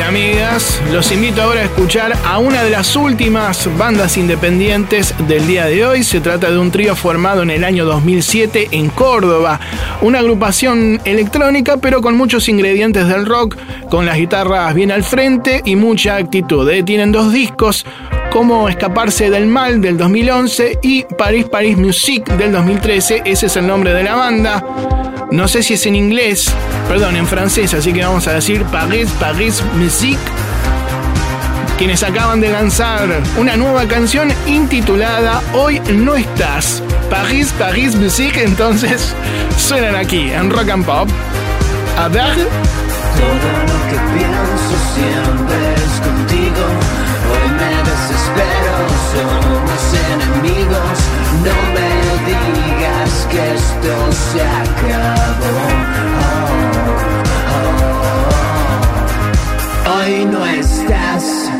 Amigos amigas, los invito ahora a escuchar a una de las últimas bandas independientes del día de hoy. Se trata de un trío formado en el año 2007 en Córdoba. Una agrupación electrónica pero con muchos ingredientes del rock, con las guitarras bien al frente y mucha actitud. ¿eh? Tienen dos discos, Cómo escaparse del mal del 2011 y Paris Paris Music del 2013. Ese es el nombre de la banda. No sé si es en inglés, perdón, en francés, así que vamos a decir Paris Paris Music. Quienes acaban de lanzar una nueva canción intitulada Hoy no estás. Paris Paris Music, entonces suenan aquí en Rock and Pop. A ver. Todo lo que pienso siempre es contigo. Hoy me desespero, somos enemigos. No me digas que esto se acabó. Hoy no estás,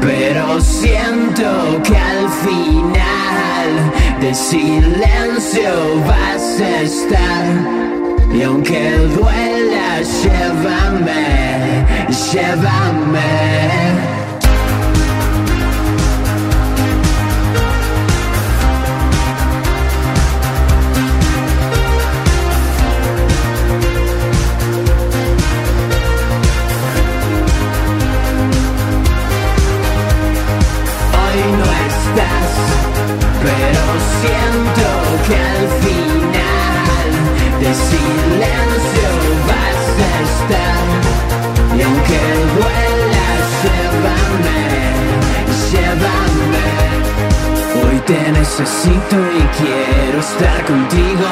pero siento que al final de silencio vas a estar. Y aunque duela, llévame, llévame. Siento que al final de silencio vas a estar. Y aunque duela, llévame, llévame. Hoy te necesito y quiero estar contigo.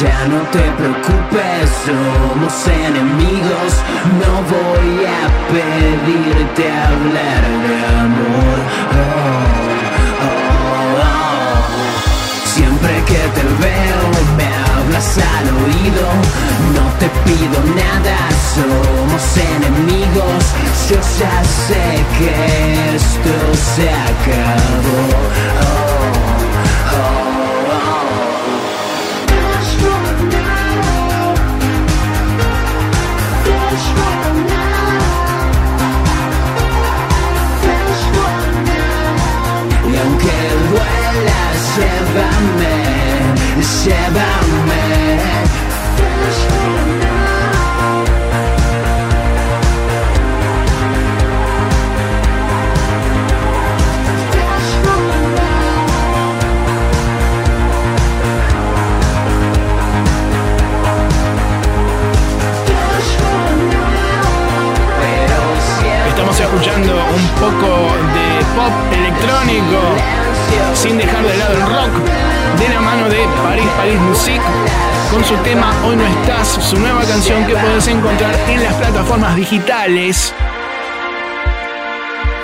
Ya no te preocupes, somos enemigos. No voy a pedirte hablar de amor. Oh. Siempre que te veo me hablas al oído. No te pido nada, somos enemigos. Yo ya sé que esto se acabó. Oh, oh, llévame, llévame Estamos escuchando un poco de pop electrónico sin dejar de lado el rock de la mano de Paris Paris Music con su tema Hoy no estás, su nueva canción que puedes encontrar en las plataformas digitales.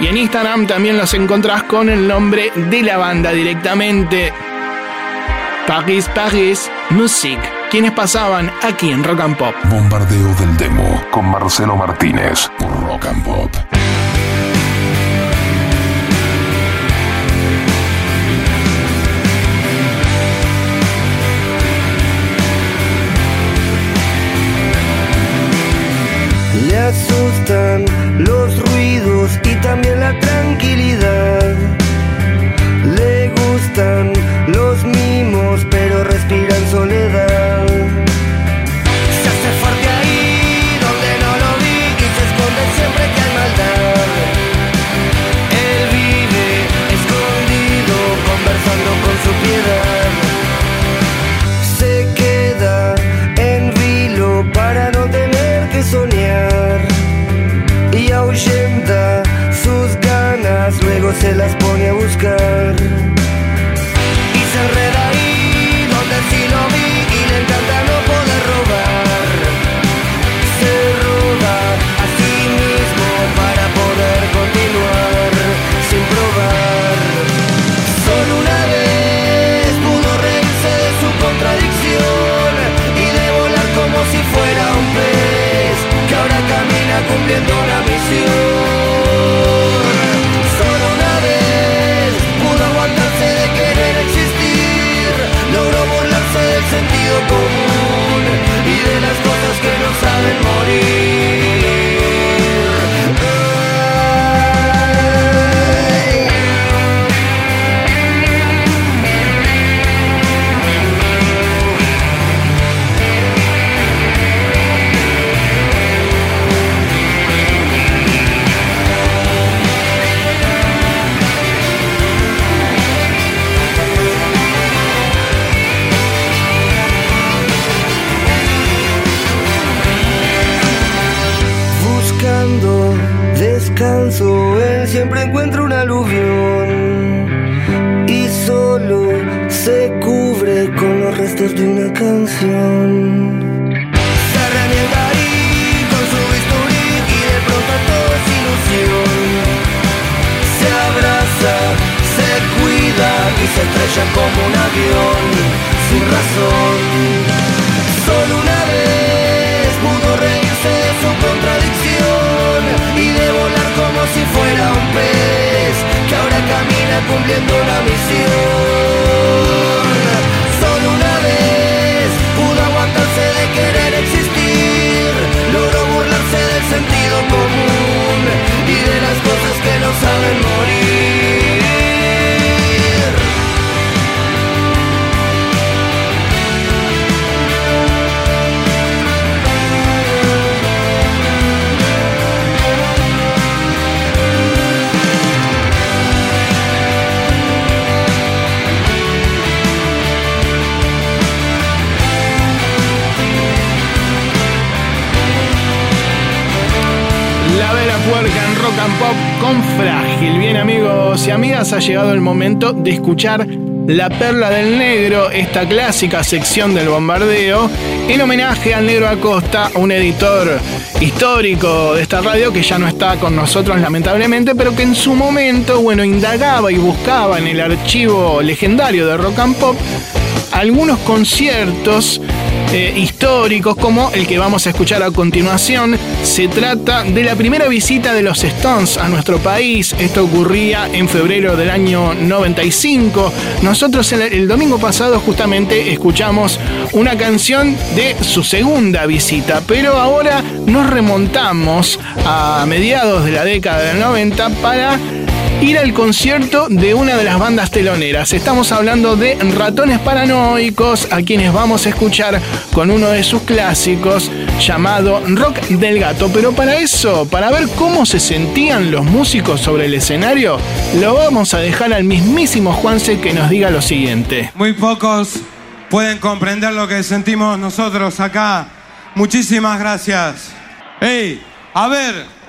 Y en Instagram también los encontrás con el nombre de la banda directamente. Paris Paris Music, quienes pasaban aquí en Rock and Pop. Bombardeo del demo con Marcelo Martínez llegado el momento de escuchar La Perla del Negro, esta clásica sección del bombardeo, en homenaje al Negro Acosta, un editor histórico de esta radio que ya no está con nosotros lamentablemente, pero que en su momento, bueno, indagaba y buscaba en el archivo legendario de Rock and Pop algunos conciertos eh, históricos como el que vamos a escuchar a continuación. Se trata de la primera visita de los Stones a nuestro país. Esto ocurría en febrero del año 95. Nosotros el, el domingo pasado justamente escuchamos una canción de su segunda visita, pero ahora nos remontamos a mediados de la década del 90 para ir al concierto de una de las bandas teloneras. Estamos hablando de Ratones Paranoicos, a quienes vamos a escuchar con uno de sus clásicos llamado Rock del Gato. Pero para eso, para ver cómo se sentían los músicos sobre el escenario, lo vamos a dejar al mismísimo Juanse que nos diga lo siguiente. Muy pocos pueden comprender lo que sentimos nosotros acá. Muchísimas gracias. Hey, a ver.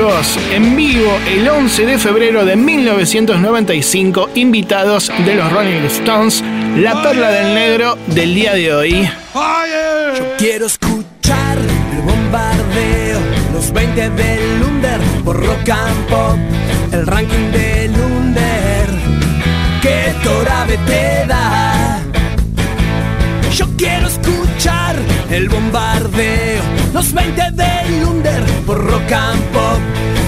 Paranoicos en vivo el 11 de febrero de 1995, invitados de los Rolling Stones, la perla del negro del día de hoy. Yo quiero escuchar el bombardeo, los 20 del Under por Rock and Pop, el ranking del Under que Torabe te da. El bombardeo, los 20 del Under por Rock and Pop,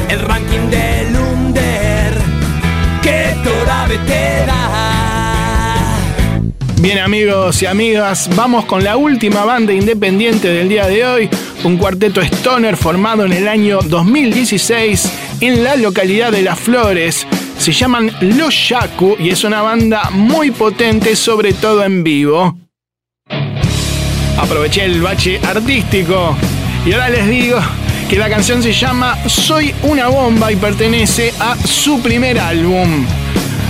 el ranking del Under que Torabe te da. Bien amigos y amigas, vamos con la última banda independiente del día de hoy, un cuarteto stoner formado en el año 2016 en la localidad de Las Flores. Se llaman Los Yaku y es una banda muy potente, sobre todo en vivo. Aproveché el bache artístico y ahora les digo que la canción se llama Soy una bomba y pertenece a su primer álbum.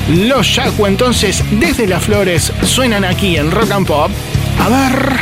Los Yaku entonces desde las flores suenan aquí en Rock and Pop. A ver.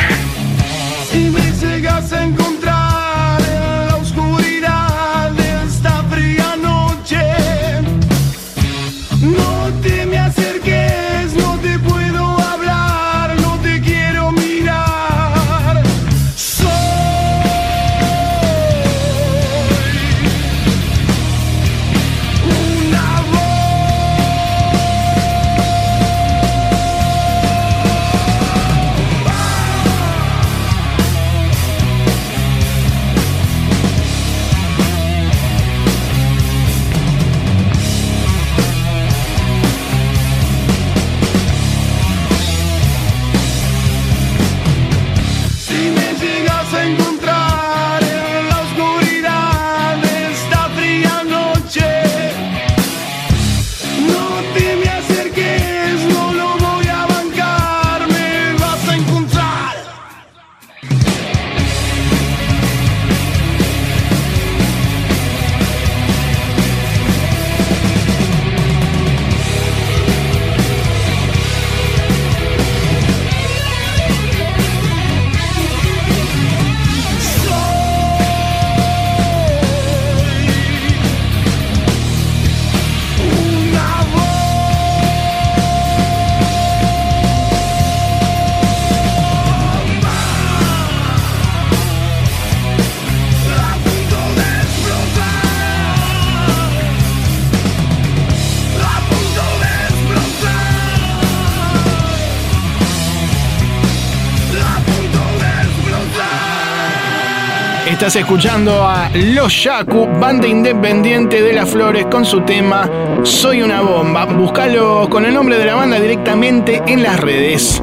Estás escuchando a Los Yaku, banda independiente de las flores, con su tema Soy una bomba. Búscalo con el nombre de la banda directamente en las redes.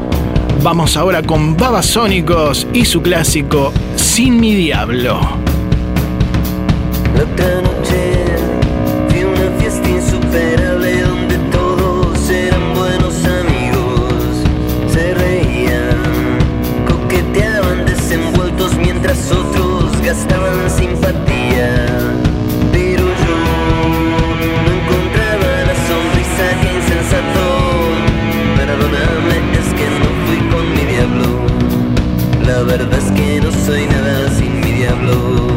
Vamos ahora con Babasónicos y su clásico Sin mi diablo. Gastaban simpatía. Pero yo no encontraba la sonrisa que. Perdóname, es que no fui con mi diablo. La verdad es que no soy nada sin mi diablo.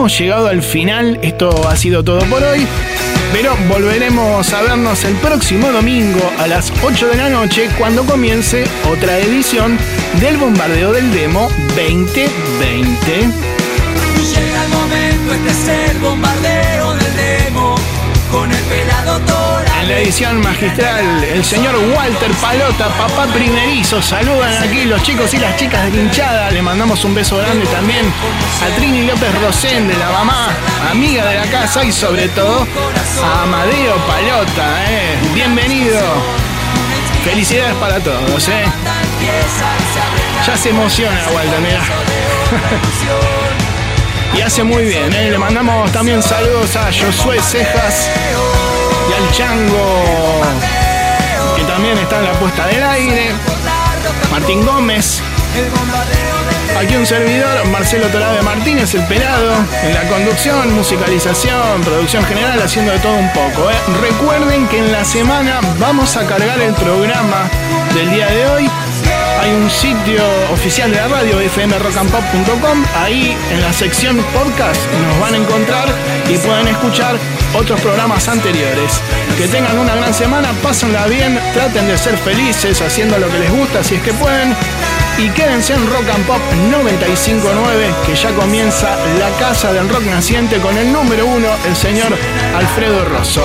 Hemos llegado al final, esto ha sido todo por hoy, pero volveremos a vernos el próximo domingo a las 8 de la noche cuando comience otra edición del Bombardeo del Demo 2020. Llega el momento, este es el bombardeo La edición magistral, el señor Walter Palota, papá primerizo, saludan aquí los chicos y las chicas de hinchada. Le mandamos un beso grande también a Trini López Rosén de la mamá, amiga de la casa y sobre todo a Amadeo Palota. eh. Bienvenido. Felicidades para todos. eh. Ya se emociona Walter, mirá. Y hace muy bien, ¿eh? le mandamos también saludos a Josué Cejas y al Chango, que también está en la puesta del aire, Martín Gómez, aquí un servidor, Marcelo Torabe Martínez, el pelado, en la conducción, musicalización, producción general, haciendo de todo un poco. ¿eh? Recuerden que en la semana vamos a cargar el programa del día de hoy hay un sitio oficial de la radio, fmrockandpop.com. Ahí en la sección podcast nos van a encontrar y pueden escuchar otros programas anteriores. Que tengan una gran semana, pásenla bien, traten de ser felices haciendo lo que les gusta si es que pueden. Y quédense en Rock and Pop 959, que ya comienza la casa del rock naciente con el número uno, el señor Alfredo Rosso.